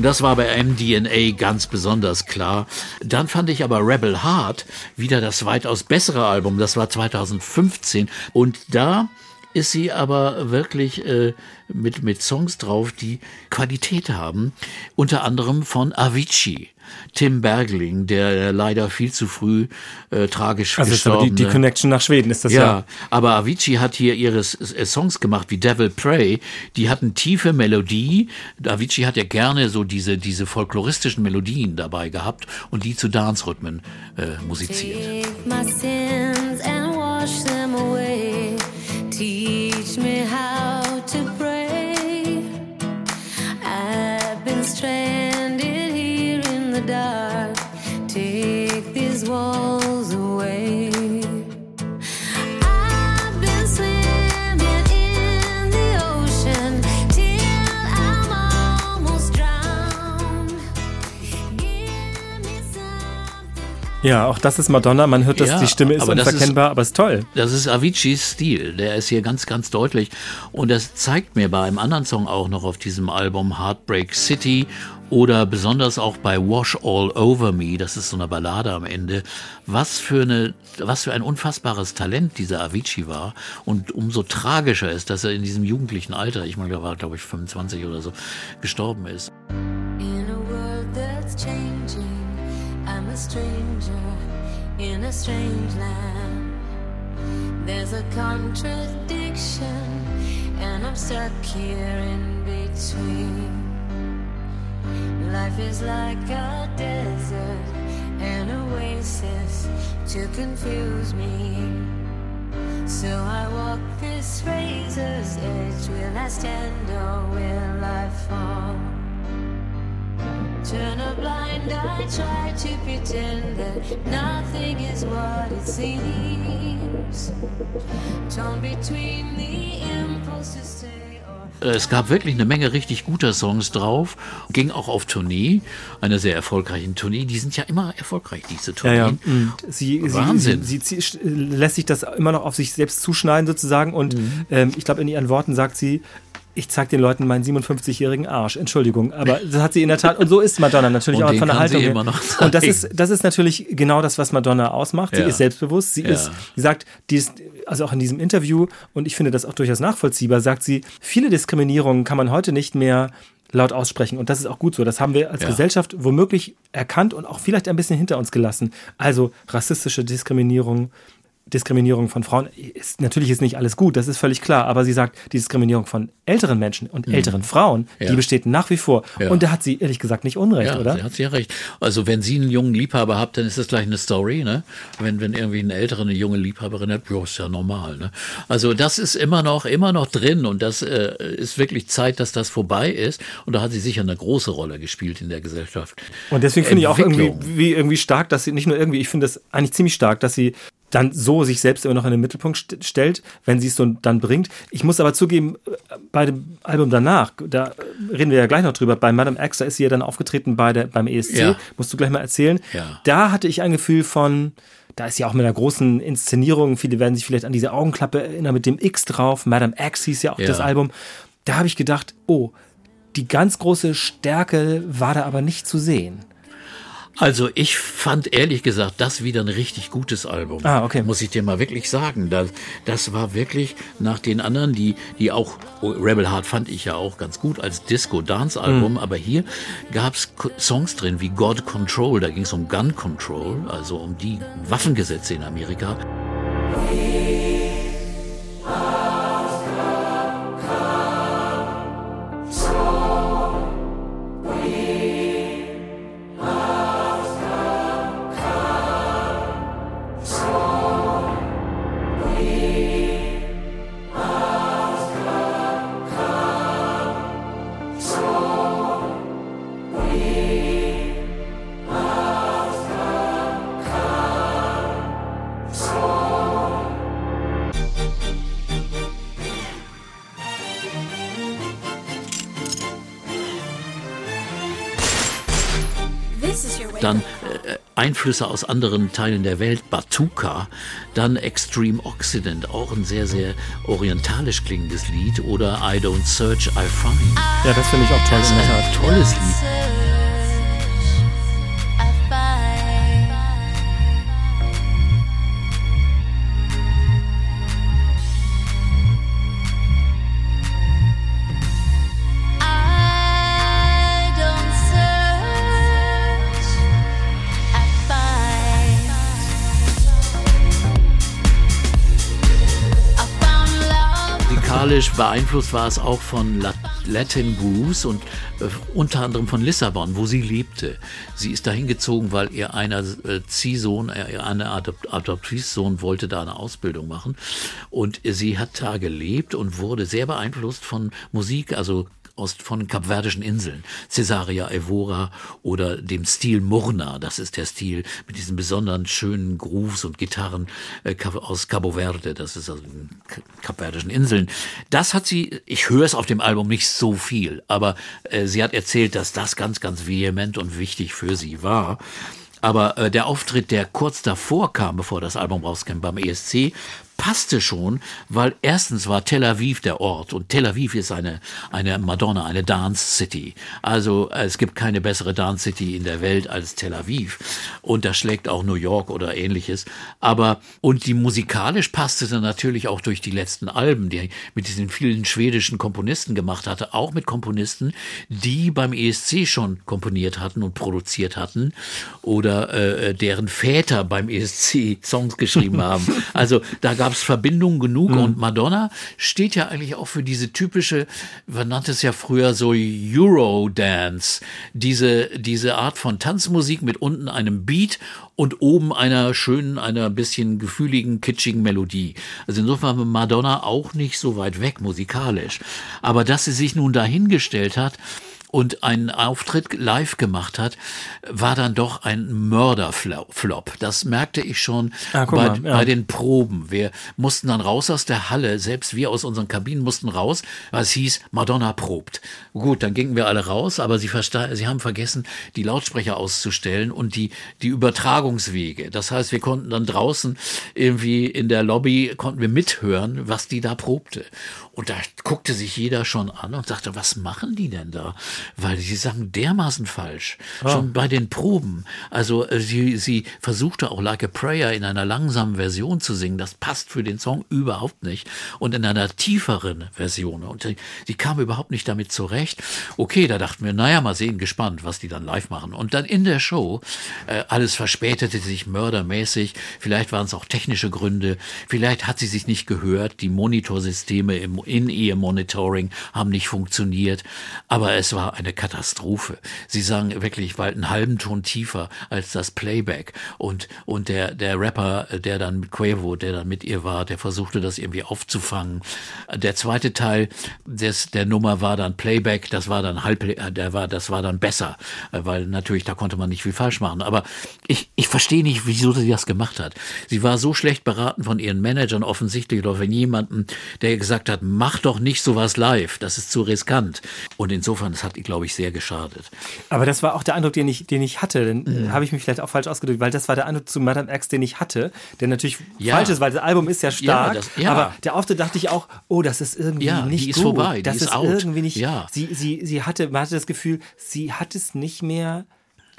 Und das war bei MDNA ganz besonders klar. Dann fand ich aber Rebel Heart wieder das weitaus bessere Album. Das war 2015. Und da ist sie aber wirklich äh, mit, mit Songs drauf, die Qualität haben. Unter anderem von Avicii. Tim Bergling, der leider viel zu früh äh, tragisch also ist aber die, gestorben die Connection nach Schweden ist das ja. ja, aber Avicii hat hier ihre S- Songs gemacht wie Devil Pray. Die hatten tiefe Melodie. Avicii hat ja gerne so diese, diese folkloristischen Melodien dabei gehabt und die zu Dance-Rhythmen äh, musiziert. Take my sins and wash them Ja, auch das ist Madonna. Man hört, dass Ja, die Stimme ist aber das unverkennbar, aber ist toll. Das ist Aviciis Stil, der ist hier ganz, ganz deutlich. Und das zeigt mir bei einem anderen Song auch noch auf diesem Album Heartbreak City oder besonders auch bei Wash All Over Me, das ist so eine Ballade am Ende, was für eine, was für ein unfassbares Talent dieser Avicii war und umso tragischer ist, dass er in diesem jugendlichen Alter, ich meine, er war glaube ich 25 oder so, gestorben ist. In a world that's changing, I'm a stranger in a strange land. There's a contradiction, and I'm stuck here in between. Life is like a desert, an oasis to confuse me. So I walk this razor's edge. Will I stand or will I fall? Turn a blind eye, try to pretend that nothing is what it seems. Torn between the impulse to stay Es gab wirklich eine Menge richtig guter Songs drauf, ging auch auf Tournee, einer sehr erfolgreichen Tournee. Die sind ja immer erfolgreich, diese Ja, Tourneen. ja. Mhm. Sie, sie, Wahnsinn. Sie, sie, sie lässt sich das immer noch auf sich selbst zuschneiden sozusagen und Mhm. ähm, ich glaube in ihren Worten sagt sie, ich zeig den Leuten meinen 57-jährigen Arsch. Entschuldigung, aber das hat sie in der Tat und so ist Madonna natürlich auch von der Haltung immer noch Und das zeigen. ist das ist natürlich genau das, was Madonna ausmacht. Sie Ja. ist selbstbewusst, sie Ja. ist, sie sagt, die ist, also auch in diesem Interview und ich finde das auch durchaus nachvollziehbar, sagt sie, viele Diskriminierungen kann man heute nicht mehr laut aussprechen. Und das ist auch gut so. Das haben wir als Ja. Gesellschaft womöglich erkannt und auch vielleicht ein bisschen hinter uns gelassen. Also rassistische Diskriminierung, Diskriminierung von Frauen ist natürlich ist nicht alles gut, das ist völlig klar. Aber sie sagt, die Diskriminierung von älteren Menschen und älteren Frauen, Mhm. Ja. die besteht nach wie vor. Ja. Und da hat sie ehrlich gesagt nicht Unrecht, Ja, oder? sie hat ja recht. Also wenn sie einen jungen Liebhaber habt, dann ist das gleich eine Story, ne? Wenn, wenn irgendwie eine ältere, eine junge Liebhaberin hat, ja, ist ja normal, ne? Also das ist immer noch, immer noch drin und das äh, ist wirklich Zeit, dass das vorbei ist. Und da hat sie sicher eine große Rolle gespielt in der Gesellschaft. Und deswegen finde ich auch irgendwie, wie, irgendwie stark, dass sie nicht nur irgendwie, ich finde das eigentlich ziemlich stark, dass sie dann so sich selbst immer noch in den Mittelpunkt st stellt, wenn sie es so dann bringt. Ich muss aber zugeben, äh, bei dem Album danach, da reden wir ja gleich noch drüber, bei Madame X, da ist sie ja dann aufgetreten bei der, beim ESC, Ja. musst du gleich mal erzählen. Ja. Da hatte ich ein Gefühl von, da ist ja auch mit einer großen Inszenierung, viele werden sich vielleicht an diese Augenklappe erinnern, mit dem X drauf, Madame X hieß ja auch Ja. das Album. Da habe ich gedacht, oh, die ganz große Stärke war da aber nicht zu sehen. Also ich fand ehrlich gesagt das wieder ein richtig gutes Album. Ah, okay. Muss ich dir mal wirklich sagen. Das, das war wirklich nach den anderen, die, die auch, oh, Rebel Heart fand ich ja auch ganz gut als Disco-Dance-Album, aber hier gab's Songs drin wie God Control, da ging es um Gun Control, also um die Waffengesetze in Amerika. Einflüsse aus anderen Teilen der Welt, Batuka, dann Extreme Occident, auch ein sehr, sehr orientalisch klingendes Lied oder I Don't Search, I Find. Ja, das finde ich auch toll Das ist ein tolles Lied. Musikalisch beeinflusst war es auch von Lat Latin Grooves und äh, unter anderem von Lissabon, wo sie lebte. Sie ist dahin gezogen, weil ihr einer äh, Ziehsohn, äh, eine Adopt Adoptivsohn wollte da eine Ausbildung machen. Und sie hat da gelebt und wurde sehr beeinflusst von Musik, also aus, von kapverdischen Inseln, Caesarea Evora oder dem Stil Murna, das ist der Stil mit diesen besonderen schönen Grooves und Gitarren äh, aus Cabo Verde, das ist also den kapverdischen Inseln. Das hat sie, ich höre es auf dem Album nicht so viel, aber äh, sie hat erzählt, dass das ganz, ganz vehement und wichtig für sie war. Aber äh, der Auftritt, der kurz davor kam, bevor das Album rauskam beim ESC, passte schon, weil erstens war Tel Aviv der Ort und Tel Aviv ist eine, eine Madonna, eine Dance City. Also äh, es gibt keine bessere Dance City in der Welt als Tel Aviv und da schlägt auch New York oder ähnliches. Aber und die musikalisch passte dann natürlich auch durch die letzten Alben, die er mit diesen vielen schwedischen Komponisten gemacht hatte, auch mit Komponisten, die beim ESC schon komponiert hatten und produziert hatten oder äh, deren Väter beim ESC Songs geschrieben *laughs* haben. Also da gab gab es Verbindungen genug und Madonna steht ja eigentlich auch für diese typische, man nannte es ja früher so Eurodance, diese, diese Art von Tanzmusik mit unten einem Beat und oben einer schönen, einer bisschen gefühligen, kitschigen Melodie. Also insofern Madonna auch nicht so weit weg musikalisch. Aber dass sie sich nun dahingestellt hat, und einen Auftritt live gemacht hat, war dann doch ein Mörderflop. Das merkte ich schon Ah, bei, mal, ja. bei den Proben. Wir mussten dann raus aus der Halle, selbst wir aus unseren Kabinen mussten raus, weil es hieß, Madonna probt. Gut, dann gingen wir alle raus, aber sie, sie haben vergessen, die Lautsprecher auszustellen und die, die Übertragungswege. Das heißt, wir konnten dann draußen irgendwie in der Lobby, konnten wir mithören, was die da probte. Und da guckte sich jeder schon an und sagte, was machen die denn da? Weil sie sagen dermaßen falsch. Schon bei den Proben. Also äh, sie, sie versuchte auch Like a Prayer in einer langsamen Version zu singen. Das passt für den Song überhaupt nicht. Und in einer tieferen Version. Und die kam überhaupt nicht damit zurecht. Okay, da dachten wir, naja, mal sehen, gespannt, was die dann live machen. Und dann in der Show, äh, alles verspätete sich mördermäßig. Vielleicht waren es auch technische Gründe. Vielleicht hat sie sich nicht gehört. Die Monitorsysteme im In-Ear-Monitoring haben nicht funktioniert. Aber es war eine Katastrophe. Sie sang wirklich bald einen halben Ton tiefer als das Playback. Und, und der, der Rapper, der dann mit Quavo, der dann mit ihr war, der versuchte das irgendwie aufzufangen. Der zweite Teil des, der Nummer war dann Playback. Das war dann halb, äh, der war, das war dann besser. Äh, Weil natürlich, da konnte man nicht viel falsch machen. Aber ich, ich verstehe nicht, wieso sie das gemacht hat. Sie war so schlecht beraten von ihren Managern offensichtlich oder von jemandem, der gesagt hat, mach doch nicht sowas live. Das ist zu riskant. Und insofern, das hat glaube ich, sehr geschadet. Aber das war auch der Eindruck, den ich, den ich hatte. Dann Mhm. habe ich mich vielleicht auch falsch ausgedrückt, weil das war der Eindruck zu Madame X, den ich hatte, der natürlich Ja. falsch ist, weil das Album ist ja stark. das- ja. Aber der Auftritt dachte ich auch, oh, das ist irgendwie Ja, die nicht ist gut. vorbei, die das ist ist irgendwie nicht. Ja. Sie, sie, sie hatte, man hatte das Gefühl, sie hat es nicht mehr.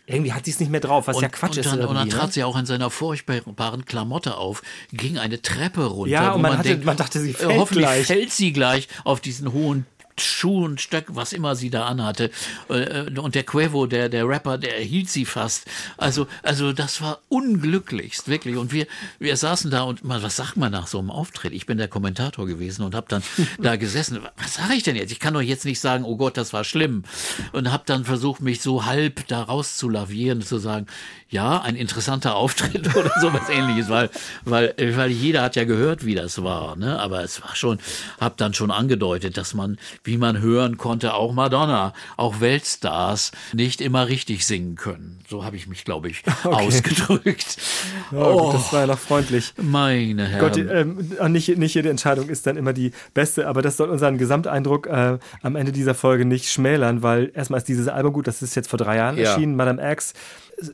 Irgendwie hat sie es nicht mehr drauf, was ja Quatsch und ist. dann, und dann irgendwie, trat ne? sie auch in seiner furchtbaren Klamotte auf, ging eine Treppe runter. Ja, wo und man hatte- denkt, man dachte, sie fällt Hoffentlich gleich. fällt sie gleich auf diesen hohen Schuhen, Stöck, was immer sie da anhatte. Äh, Und der Quavo, der, der Rapper, der hielt sie fast. Also, also das war unglücklichst, wirklich. Und wir, wir saßen da und mal, was sagt man nach so einem Auftritt? Ich bin der Kommentator gewesen und habe dann *laughs* da gesessen. Was sage ich denn jetzt? Ich kann doch jetzt nicht sagen, oh Gott, das war schlimm. Und habe dann versucht, mich so halb da rauszulavieren, zu sagen, ja, ein interessanter Auftritt *laughs* oder sowas ähnliches, weil, weil, weil jeder hat ja gehört, wie das war, ne? Aber es war schon, hab dann schon angedeutet, dass man, wie man hören konnte, auch Madonna, auch Weltstars nicht immer richtig singen können. So habe ich mich, glaube ich, *laughs* ausgedrückt. Oh, gut, das war ja noch freundlich. Meine Herren. Gott, ähm, nicht, nicht jede Entscheidung ist dann immer die beste, aber das soll unseren Gesamteindruck äh, am Ende dieser Folge nicht schmälern, weil erstmal ist dieses Album gut, das ist jetzt vor drei Jahren Ja. erschienen, Madame X.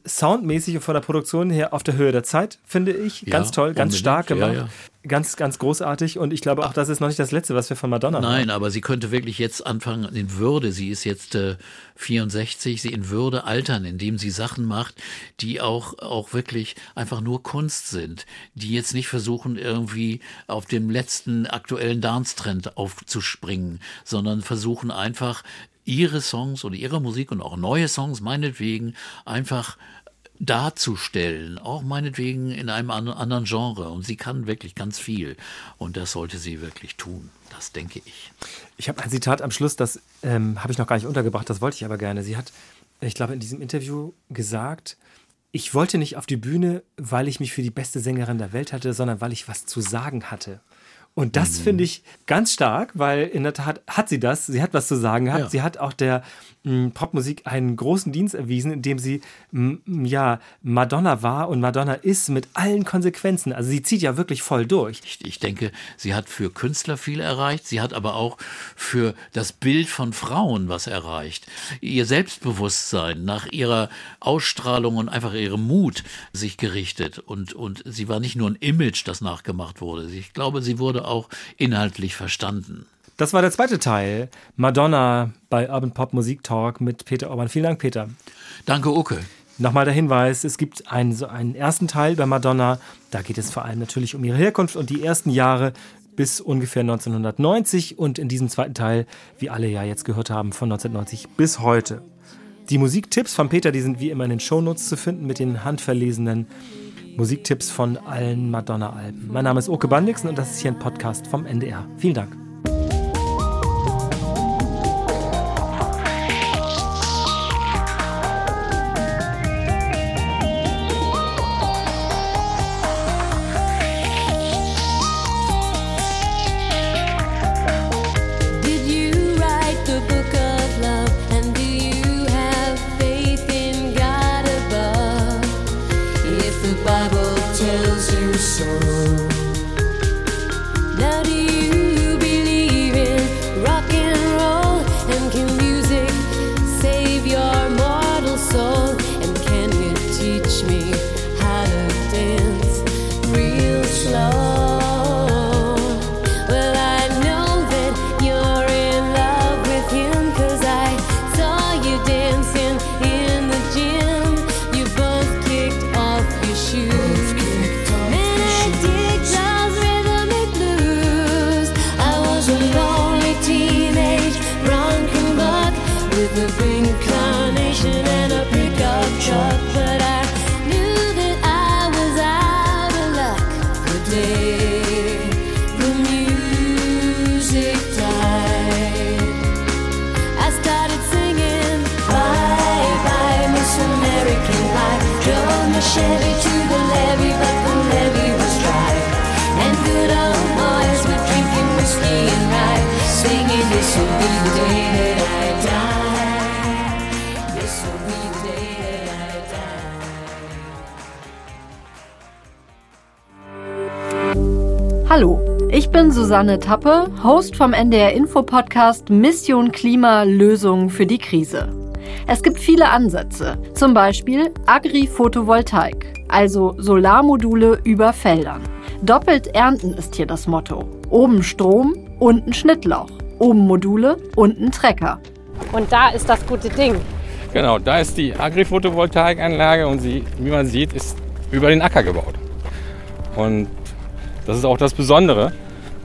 Soundmäßig und von der Produktion her auf der Höhe der Zeit, finde ich. Ja, ganz toll, ganz stark Ja, gemacht. ja. Ganz, ganz großartig. Und ich glaube auch, das ist noch nicht das Letzte, was wir von Madonna Nein, hören. aber sie könnte wirklich jetzt anfangen in Würde. Sie ist jetzt äh, 64, sie in Würde altern, indem sie Sachen macht, die auch, auch wirklich einfach nur Kunst sind, die jetzt nicht versuchen, irgendwie auf dem letzten aktuellen Dance-Trend aufzuspringen, sondern versuchen einfach ihre Songs oder ihre Musik und auch neue Songs meinetwegen einfach darzustellen, auch meinetwegen in einem an- anderen Genre. Und sie kann wirklich ganz viel. Und das sollte sie wirklich tun. Das denke ich. Ich habe ein Zitat am Schluss, das ähm, habe ich noch gar nicht untergebracht, das wollte ich aber gerne. Sie hat, ich glaube, in diesem Interview gesagt, ich wollte nicht auf die Bühne, weil ich mich für die beste Sängerin der Welt hatte, sondern weil ich was zu sagen hatte. Und das finde ich ganz stark, weil in der Tat hat sie das. Sie hat was zu sagen gehabt. Ja. Sie hat auch der Popmusik einen großen Dienst erwiesen, indem sie ja Madonna war und Madonna ist mit allen Konsequenzen. Also sie zieht ja wirklich voll durch. Ich, ich denke, sie hat für Künstler viel erreicht, sie hat aber auch für das Bild von Frauen was erreicht. Ihr Selbstbewusstsein nach ihrer Ausstrahlung und einfach ihrem Mut sich gerichtet. Und, und sie war nicht nur ein Image, das nachgemacht wurde. Ich glaube, sie wurde auch inhaltlich verstanden. Das war der zweite Teil. Madonna bei Urban Pop Musik Talk mit Peter Orban. Vielen Dank, Peter. Danke, Uke. Nochmal der Hinweis, es gibt einen, so einen ersten Teil bei Madonna. Da geht es vor allem natürlich um ihre Herkunft und die ersten Jahre bis ungefähr 1990 und in diesem zweiten Teil, wie alle ja jetzt gehört haben, von 1990 bis heute. Die Musiktipps von Peter, die sind wie immer in den Shownotes zu finden mit den handverlesenen Musiktipps von allen Madonna-Alben. Mein Name ist Oke Bandixen und das ist hier ein Podcast vom NDR. Vielen Dank. Susanne Tappe, Host vom NDR Info Podcast Mission Klima Lösungen für die Krise. Es gibt viele Ansätze, zum Beispiel Agri-Photovoltaik, also Solarmodule über Feldern. Doppelt ernten ist hier das Motto. Oben Strom, unten Schnittlauch. Oben Module, unten Trecker. Und da ist das gute Ding. Genau, da ist die Agri-Photovoltaikanlage und sie, wie man sieht, ist über den Acker gebaut. Und das ist auch das Besondere,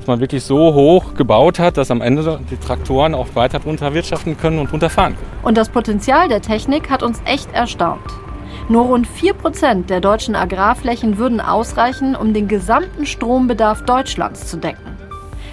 dass man wirklich so hoch gebaut hat, dass am Ende die Traktoren auch weiter drunter wirtschaften können und drunter fahren können. Und das Potenzial der Technik hat uns echt erstaunt. Nur rund 4% der deutschen Agrarflächen würden ausreichen, um den gesamten Strombedarf Deutschlands zu decken.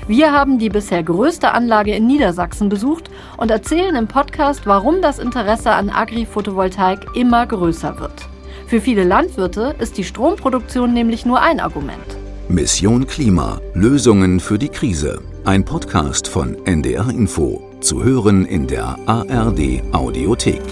Wir haben die bisher größte Anlage in Niedersachsen besucht und erzählen im Podcast, warum das Interesse an Agri-Photovoltaik immer größer wird. Für viele Landwirte ist die Stromproduktion nämlich nur ein Argument. Mission Klima. Lösungen für die Krise. Ein Podcast von NDR Info. Zu hören in der ARD Audiothek.